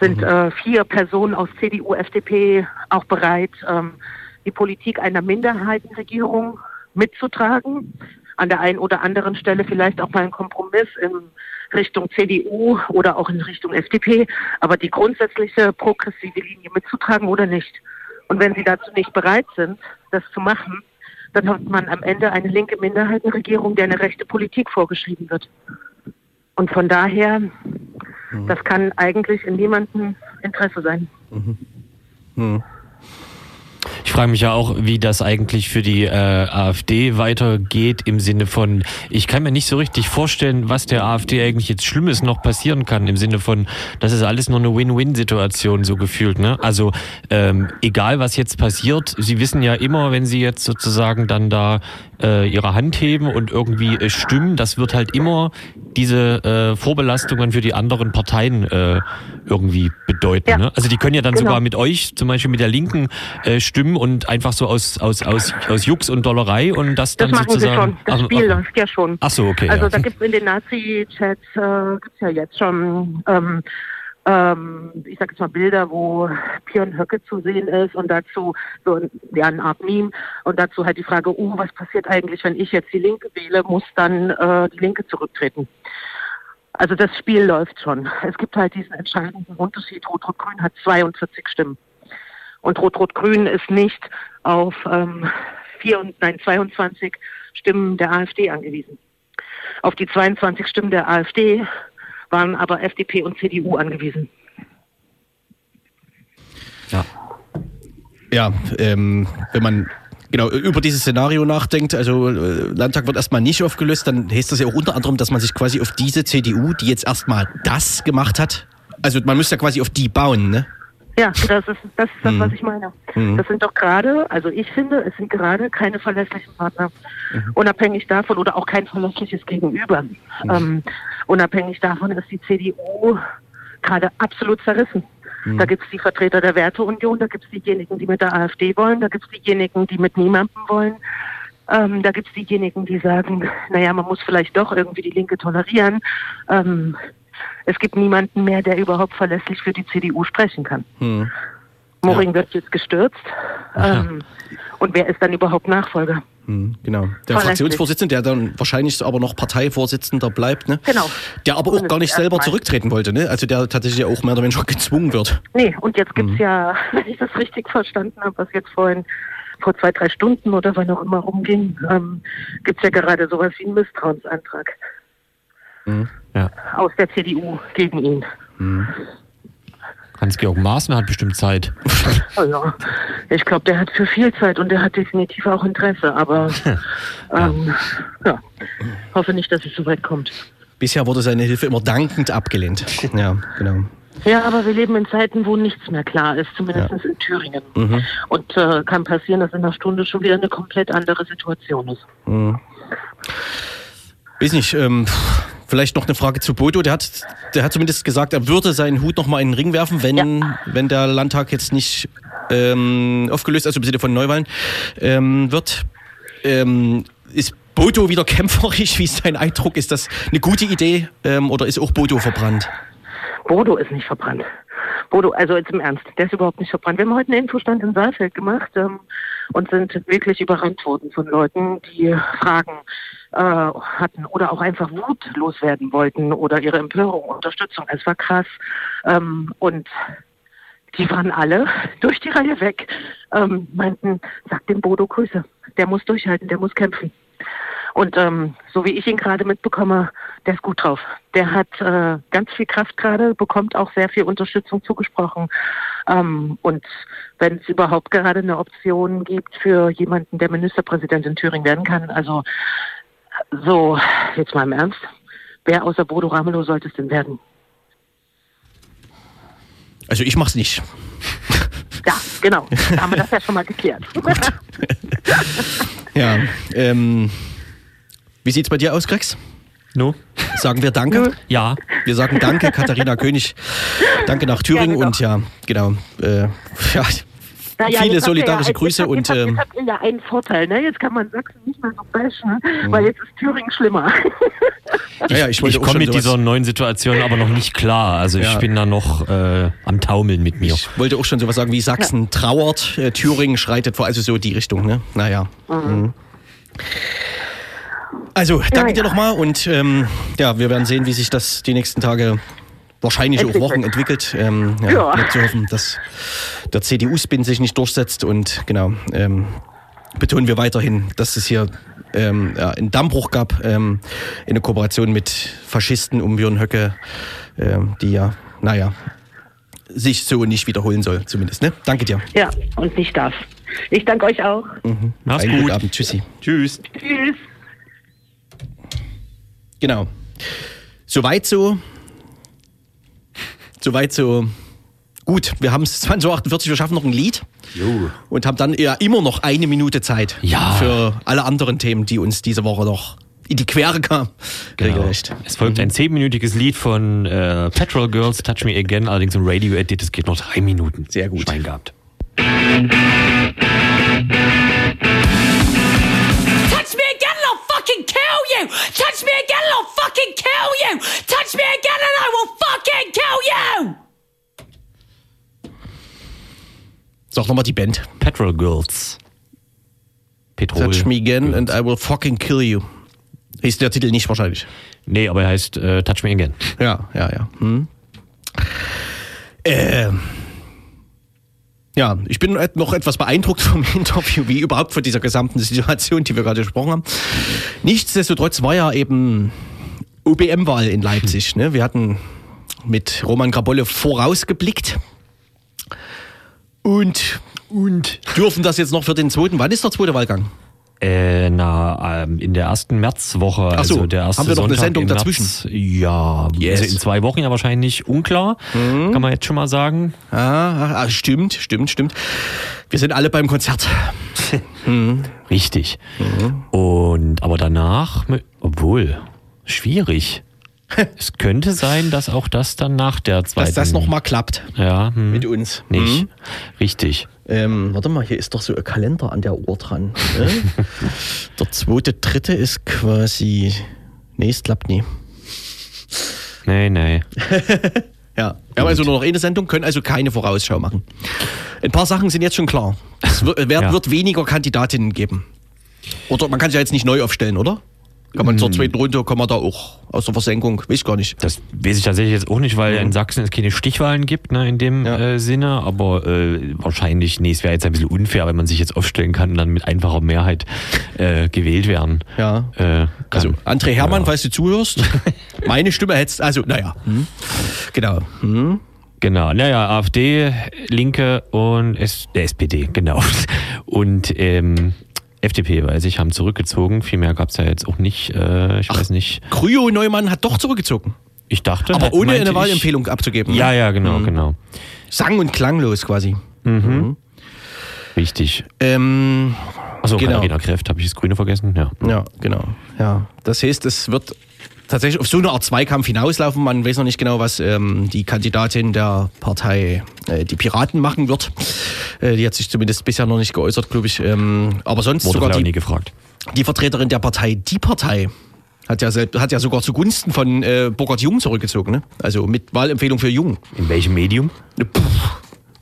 Sind mhm. äh, vier Personen aus CDU, FDP auch bereit, ähm, die Politik einer Minderheitenregierung mitzutragen? An der einen oder anderen Stelle vielleicht auch mal einen Kompromiss in Richtung CDU oder auch in Richtung FDP, aber die grundsätzliche progressive Linie mitzutragen oder nicht. Und wenn sie dazu nicht bereit sind, das zu machen, dann hat man am Ende eine linke Minderheitenregierung, der eine rechte Politik vorgeschrieben wird. Und von daher, mhm. das kann eigentlich in niemandem Interesse sein. Mhm. Mhm. Ich frage mich ja auch, wie das eigentlich für die äh, AfD weitergeht im Sinne von, ich kann mir nicht so richtig vorstellen, was der AfD eigentlich jetzt Schlimmes noch passieren kann im Sinne von, das ist alles nur eine Win-Win-Situation so gefühlt. Ne? Also ähm, egal, was jetzt passiert, sie wissen ja immer, wenn sie jetzt sozusagen dann da äh, ihre Hand heben und irgendwie äh, stimmen, das wird halt immer diese äh, Vorbelastungen für die anderen Parteien äh, irgendwie bedeuten. Ja. Ne? Also die können ja dann genau. sogar mit euch, zum Beispiel mit der Linken, äh, stimmen und einfach so aus, aus, aus, aus Jux und Dollerei und das dann das machen sozusagen. Sie schon. Das Spiel läuft ja schon. Ach so, okay. Also ja. da gibt es in den Nazi-Chats äh, gibt's ja jetzt schon ähm, ähm, ich sage jetzt mal Bilder, wo Björn Höcke zu sehen ist und dazu so ja, eine Art Meme und dazu halt die Frage, oh, was passiert eigentlich, wenn ich jetzt die Linke wähle, muss dann äh, die Linke zurücktreten. Also das Spiel läuft schon. Es gibt halt diesen entscheidenden Unterschied. Rot-Rot-Grün hat 42 Stimmen. Und Rot-Rot-Grün ist nicht auf ähm, vier und, nein, 22 Stimmen der AfD angewiesen. Auf die 22 Stimmen der AfD waren aber FDP und CDU angewiesen. Ja. Ja, ähm, wenn man genau über dieses Szenario nachdenkt, also äh, Landtag wird erstmal nicht aufgelöst, dann heißt das ja auch unter anderem, dass man sich quasi auf diese CDU, die jetzt erstmal das gemacht hat, also man müsste ja quasi auf die bauen, ne? Ja, das ist das, ist das mhm. was ich meine. Mhm. Das sind doch gerade, also ich finde, es sind gerade keine verlässlichen Partner. Mhm. Unabhängig davon oder auch kein verlässliches Gegenüber. Mhm. Ähm, unabhängig davon ist die CDU gerade absolut zerrissen. Da mhm. gibt es die Vertreter der Werteunion, da gibt es diejenigen, die mit der AfD wollen, da gibt es diejenigen, die mit niemandem wollen. Ähm, da gibt es diejenigen, die sagen, naja, man muss vielleicht doch irgendwie die Linke tolerieren. Ähm, es gibt niemanden mehr, der überhaupt verlässlich für die CDU sprechen kann. Hm. Moring ja. wird jetzt gestürzt. Ähm, und wer ist dann überhaupt Nachfolger? Hm, genau. Der Fraktionsvorsitzende, der dann wahrscheinlich aber noch Parteivorsitzender bleibt, ne? Genau. Der aber auch gar nicht selber zurücktreten wollte, ne? Also der tatsächlich auch mehr oder weniger gezwungen wird. Nee, und jetzt gibt es hm. ja, *laughs* wenn ich das richtig verstanden habe, was jetzt vorhin vor zwei, drei Stunden oder wann auch immer rumging, ähm, gibt es ja gerade sowas wie einen Misstrauensantrag. Mhm. Ja. Aus der CDU gegen ihn. Mhm. Hans-Georg Maaßen hat bestimmt Zeit. *laughs* Oh ja, ich glaube, der hat für viel Zeit und der hat definitiv auch Interesse, aber *laughs* ähm, ja, hoffe nicht, dass es so weit kommt. Bisher wurde seine Hilfe immer dankend abgelehnt. Ja, genau. Ja, aber wir leben in Zeiten, wo nichts mehr klar ist, zumindest ja. in Thüringen. Mhm. Und äh, kann passieren, dass in einer Stunde schon wieder eine komplett andere Situation ist. Mhm. Weiß nicht, ähm, vielleicht noch eine Frage zu Bodo. Der hat, der hat zumindest gesagt, er würde seinen Hut noch mal in den Ring werfen, wenn, ja. wenn der Landtag jetzt nicht ähm, aufgelöst, also im Sinne von Neuwahlen, ähm, wird. Ähm, ist Bodo wieder kämpferisch? Wie ist sein Eindruck? Ist das eine gute Idee ähm, oder ist auch Bodo verbrannt? Bodo ist nicht verbrannt. Bodo, also jetzt im Ernst, der ist überhaupt nicht verbrannt. Wir haben heute einen Infostand in Saalfeld gemacht ähm, und sind wirklich überrannt worden von Leuten, die Fragen äh, hatten oder auch einfach Wut loswerden wollten oder ihre Empörung, Unterstützung. Es war krass. Ähm, und die waren alle *laughs* durch die Reihe weg, ähm, meinten, sag dem Bodo Grüße. Der muss durchhalten, der muss kämpfen. Und ähm, so wie ich ihn gerade mitbekomme, der ist gut drauf. Der hat äh, ganz viel Kraft gerade, bekommt auch sehr viel Unterstützung zugesprochen. Ähm, und wenn es überhaupt gerade eine Option gibt für jemanden, der Ministerpräsident in Thüringen werden kann, also so, jetzt mal im Ernst, wer außer Bodo Ramelow sollte es denn werden? Also ich mach's nicht. Ja, genau. *laughs* Da haben wir das ja schon mal geklärt. *laughs* ja, ähm, wie sieht's bei dir aus, Grex? No. Sagen wir Danke? No. Ja. Wir sagen Danke, Katharina König. Danke nach Thüringen ja, und ja, genau. Äh, ja, naja, viele solidarische ja, Grüße jetzt, und. Jetzt, ähm, jetzt habt ja einen Vorteil, ne? Jetzt kann man Sachsen nicht mehr so bashen, mhm. weil jetzt ist Thüringen schlimmer. *laughs* Naja, ich, ich komme mit dieser neuen Situation aber noch nicht klar. Also ja. ich bin da noch äh, am Taumeln mit mir. Ich wollte auch schon sowas sagen wie Sachsen ja. trauert, äh, Thüringen schreitet vor, also so die Richtung, ne? Naja. Mhm. Mhm. Also, danke ja, dir nochmal und ähm, ja, wir werden sehen, wie sich das die nächsten Tage wahrscheinlich auch Wochen entwickelt. Ähm, ja, ja. zu hoffen, dass der CDU-Spin sich nicht durchsetzt und genau, ähm, betonen wir weiterhin, dass es hier ähm, ja, einen Dammbruch gab ähm, in der Kooperation mit Faschisten um Björn Höcke, ähm, die ja, naja, sich so nicht wiederholen soll, zumindest. Ne? Danke dir. Ja, und nicht darf. Ich danke euch auch. Mhm. Mach's Einen gut. Guten Abend. Tschüssi. Tschüss. Tschüss. Genau. Soweit so. Soweit so. Gut, wir haben es 2048, wir schaffen noch ein Lied. Jo. Und haben dann ja immer noch eine Minute Zeit ja. für alle anderen Themen, die uns diese Woche noch in die Quere kamen. Genau. Es folgt ein zehnminütiges Lied von äh, Petrol Girls, Touch Me Again, allerdings im Radio-Edit. Es geht noch drei Minuten. Sehr gut. Schwein gehabt. Sag nochmal die Band. Petrol Girls. Petrol. Touch me again Girls. and I will fucking kill you. Hieß der Titel nicht wahrscheinlich. Nee, aber er heißt äh, Touch Me Again. Ja, ja, ja. Hm. Äh, ja, ich bin noch etwas beeindruckt vom *laughs* Interview, wie überhaupt von dieser gesamten Situation, die wir gerade gesprochen haben. Nichtsdestotrotz war ja eben OBM-Wahl in Leipzig. Ne? Wir hatten mit Roman Grabolle vorausgeblickt und, und dürfen das jetzt noch für den zweiten. Wann ist der zweite Wahlgang? Äh, na, ähm, in der ersten Märzwoche. Ach so, also der erste haben wir noch Sonntag eine Sendung dazwischen? März, ja, yes. also in zwei Wochen ja wahrscheinlich unklar, mhm. kann man jetzt schon mal sagen. Ah, ah, stimmt, stimmt, stimmt. Wir sind alle beim Konzert. *laughs* mhm. Richtig. Mhm. Und aber danach, obwohl, schwierig. *laughs* es könnte sein, dass auch das dann nach der zweiten. Dass das nochmal klappt. Ja. Hm. Mit uns. Nicht. Hm. Richtig. Ähm, warte mal, hier ist doch so ein Kalender an der Uhr dran. Ne? *laughs* der zweite, dritte ist quasi. Nee, es klappt nie. Nee, nee. *laughs* ja. Wir haben also nur noch eine Sendung, können also keine Vorausschau machen. Ein paar Sachen sind jetzt schon klar. Es wird, ja. wird weniger Kandidatinnen geben. Oder man kann sich ja jetzt nicht neu aufstellen, oder? Kann man zur hm. zweiten Runde, kann man da auch aus der Versenkung, weiß ich gar nicht. Das weiß ich tatsächlich jetzt auch nicht, weil mhm. in Sachsen es keine Stichwahlen gibt, ne, in dem ja. äh, Sinne, aber äh, wahrscheinlich, nee, es wäre jetzt ein bisschen unfair, wenn man sich jetzt aufstellen kann und dann mit einfacher Mehrheit äh, gewählt werden. Ja. Äh, also, André Hermann, ja. falls du zuhörst, *laughs* meine Stimme hättest, also, naja, hm. genau. Hm. Genau, naja, AfD, Linke und S der SPD, genau. Und ähm, FDP, weiß ich, haben zurückgezogen. Viel mehr gab es ja jetzt auch nicht. Äh, ich Ach, weiß nicht. Kryo Neumann hat doch zurückgezogen. Ich dachte. Aber ohne eine Wahlempfehlung abzugeben. Ja, ne? ja, genau, mhm. genau. Sang- und klanglos quasi. Mhm. Mhm. Richtig. Ähm, Achso, genau. Katharina Kräft, habe ich das Grüne vergessen? Ja. Ja, genau. Ja. Das heißt, es wird tatsächlich auf so eine Art Zweikampf hinauslaufen. Man weiß noch nicht genau, was ähm, die Kandidatin der Partei äh, die Piraten machen wird. Äh, die hat sich zumindest bisher noch nicht geäußert, glaube ich. Ähm, aber sonst Wurde sogar die, nie gefragt. die Vertreterin der Partei Die Partei hat ja, hat ja sogar zugunsten von äh, Burkhard Jung zurückgezogen. Ne? Also mit Wahlempfehlung für Jung. In welchem Medium? Puh,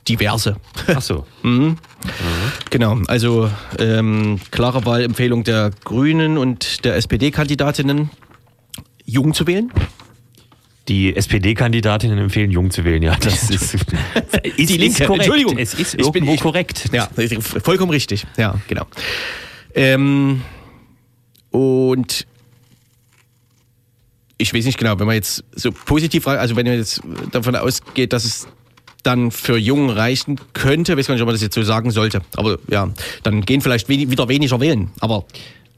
diverse. Ach so. mhm. *laughs* Mhm. Genau, also ähm, klare Wahlempfehlung der Grünen und der SPD-Kandidatinnen. Jung zu wählen? Die SPD-Kandidatinnen empfehlen, Jung zu wählen, ja. Das ist, *laughs* ist die Linke. korrekt. Entschuldigung. Es ist ich bin, ich, korrekt. Ja, vollkommen richtig. Ja, genau. Ähm, und ich weiß nicht genau, wenn man jetzt so positiv, also wenn man jetzt davon ausgeht, dass es dann für Jungen reichen könnte, weiß gar nicht, ob man das jetzt so sagen sollte, aber ja, dann gehen vielleicht wieder weniger wählen. Aber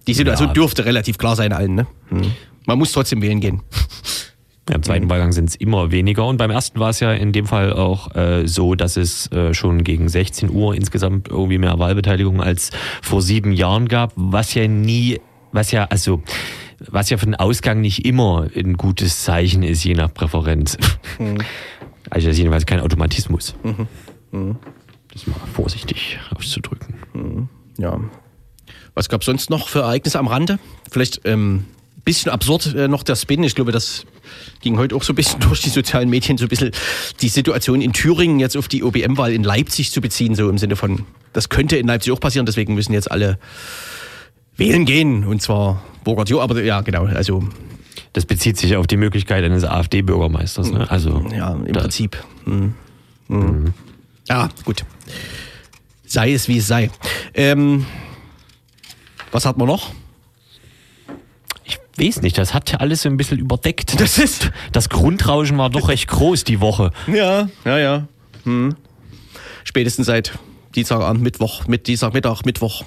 die Situation ja. dürfte relativ klar sein allen. Ne? Hm. Man muss trotzdem wählen gehen. Ja, Im zweiten Wahlgang sind es immer weniger. Und beim ersten war es ja in dem Fall auch äh, so, dass es äh, schon gegen 16 Uhr insgesamt irgendwie mehr Wahlbeteiligung als vor sieben Jahren gab, was ja nie, was ja, also, was ja für den Ausgang nicht immer ein gutes Zeichen ist, je nach Präferenz. Mhm. *laughs* Also das ist jedenfalls kein Automatismus. Mhm. Mhm. Das mal vorsichtig auszudrücken. Mhm. Ja. Was gab es sonst noch für Ereignisse am Rande? Vielleicht ähm, bisschen absurd äh, noch der Spin. Ich glaube, das ging heute auch so ein bisschen *laughs* durch die sozialen Medien, so ein bisschen die Situation in Thüringen jetzt auf die OBM-Wahl in Leipzig zu beziehen, so im Sinne von, das könnte in Leipzig auch passieren, deswegen müssen jetzt alle wählen gehen. Und zwar Bogardio, aber ja, genau, also. Das bezieht sich auf die Möglichkeit eines AfD-Bürgermeisters, ne? Also. Ja, im Prinzip. Mhm. Mhm. Ja, gut. Sei es wie es sei. Ähm, was hat man noch? Weiß nicht, das hat ja alles so ein bisschen überdeckt. Das ist. Das Grundrauschen war doch recht groß die Woche. Ja, ja, ja. Hm. Spätestens seit Dienstagabend, Mittwoch, mit Dienstagmittag, Mittwoch.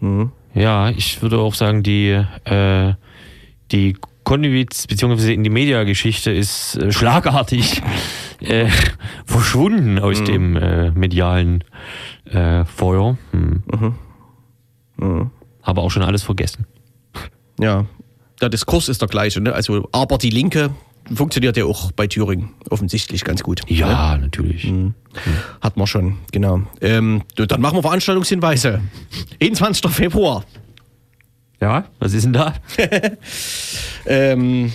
Hm. Ja, ich würde auch sagen, die, äh, die Konviz bzw. in die Mediageschichte ist äh, schlagartig äh, verschwunden aus mhm. dem äh, medialen äh, Feuer. Hm. Mhm. Mhm. Habe auch schon alles vergessen. Ja, der Diskurs ist der gleiche. Ne? Also, aber die Linke funktioniert ja auch bei Thüringen offensichtlich ganz gut. Ja, ne? natürlich. Mhm. Hat man schon, genau. Ähm, dann machen wir Veranstaltungshinweise. *laughs* 21. Februar. Ja, was ist denn da? *laughs* ähm,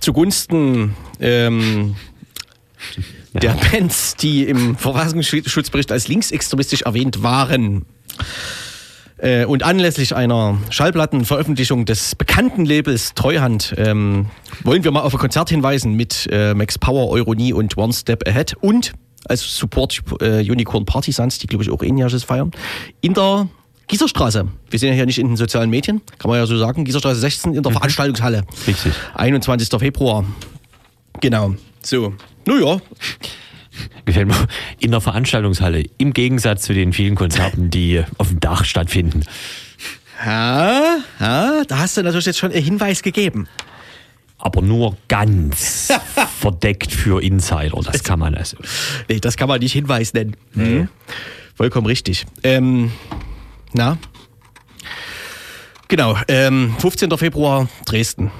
zugunsten ähm, der Bands, die im Verfassungsschutzbericht als linksextremistisch erwähnt waren. Äh, und anlässlich einer Schallplattenveröffentlichung des bekannten Labels Treuhand ähm, wollen wir mal auf ein Konzert hinweisen mit äh, Max Power, Euronie und One Step Ahead und als Support äh, Unicorn Partisans, die glaube ich auch ähnliches feiern, in der Gieserstraße. Wir sind ja hier nicht in den sozialen Medien, kann man ja so sagen. Gieserstraße 16 in der mhm. Veranstaltungshalle. Richtig. 21. Februar. Genau. So. Naja. Gefällt mir. *laughs* In der Veranstaltungshalle. Im Gegensatz zu den vielen Konzerten, die auf dem Dach stattfinden. Ja, ja, da hast du natürlich jetzt schon einen Hinweis gegeben. Aber nur ganz *laughs* verdeckt für Insider. Das kann man also. Nee, das kann man nicht Hinweis nennen. Mhm. Vollkommen richtig. Ähm, na? Genau, ähm, 15. Februar, Dresden.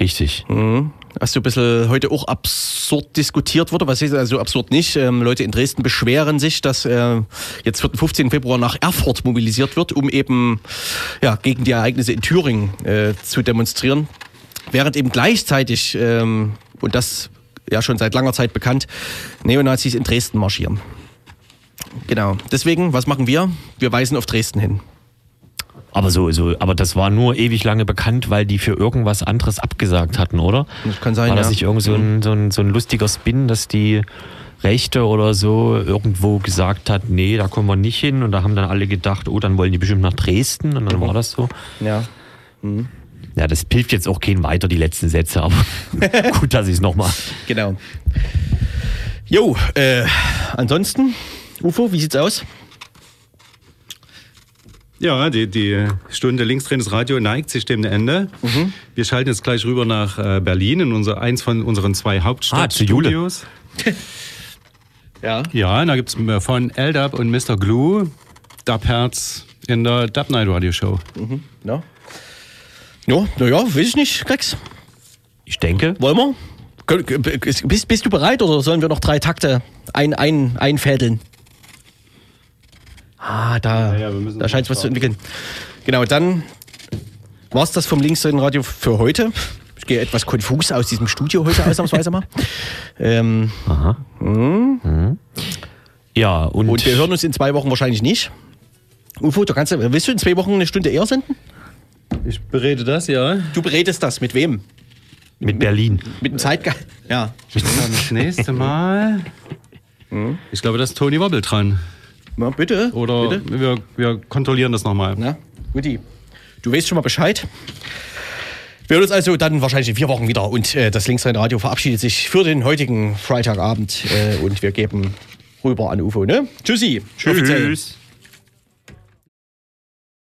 Richtig. Mhm. Hast du ein bisschen heute auch absurd diskutiert wurde, was ist also absurd nicht? Ähm, Leute in Dresden beschweren sich, dass äh, jetzt den 15. Februar nach Erfurt mobilisiert wird, um eben ja, gegen die Ereignisse in Thüringen äh, zu demonstrieren. Während eben gleichzeitig, ähm, und das ja schon seit langer Zeit bekannt, Neonazis in Dresden marschieren. Genau. Deswegen, was machen wir? Wir weisen auf Dresden hin. Aber so, so, aber das war nur ewig lange bekannt, weil die für irgendwas anderes abgesagt hatten, oder? Das kann sein. War das ja. nicht irgend so ein, so, ein, so ein lustiger Spin, dass die Rechte oder so irgendwo gesagt hat, nee, da kommen wir nicht hin. Und da haben dann alle gedacht, oh, dann wollen die bestimmt nach Dresden. Und dann war das so. Ja. Mhm. Ja, das hilft jetzt auch keinen weiter, die letzten Sätze, aber *laughs* gut, dass ich es nochmal. Genau. Jo, äh, ansonsten, Ufo, wie sieht's aus? Ja, die, die Stunde linksdrehendes Radio neigt sich dem Ende. Mhm. Wir schalten jetzt gleich rüber nach äh, Berlin in unser, eins von unseren zwei Hauptstadtstudios. Ah, *laughs* ja. Ja, da gibt es äh, von LDAP und Mr. Glue Dubherz in der Dub Night Radio Show. Mhm. Ja. Ja, naja, weiß ich nicht, Grex. Ich denke. Wollen wir? Bist, bist du bereit oder sollen wir noch drei Takte ein, ein, einfädeln? Ah, da, ja, da scheint es was zu entwickeln. Genau, dann war es das vom Linksseitenradio für heute. Ich gehe etwas konfus aus diesem Studio heute ausnahmsweise mal. *laughs* Ähm, Aha. Hm. Mhm. Ja, und, und wir hören uns in zwei Wochen wahrscheinlich nicht. Ufo, du kannst, willst du in zwei Wochen eine Stunde eher senden? Ich berede das, ja. Du beredest das, mit wem? Mit Berlin. Mit dem Zeitgeist. Ja. Das nächste Mal. *laughs* Hm? Ich glaube, da ist Tony Wobbel dran. Na, bitte. Oder bitte? Wir, wir kontrollieren das nochmal. Na, Guti. Du weißt schon mal Bescheid. Wir hören uns also dann wahrscheinlich in vier Wochen wieder und äh, das Linksrhein Radio verabschiedet sich für den heutigen Freitagabend äh, und wir geben rüber an UFO. Ne? Tschüssi. Tschüss. Offiziell.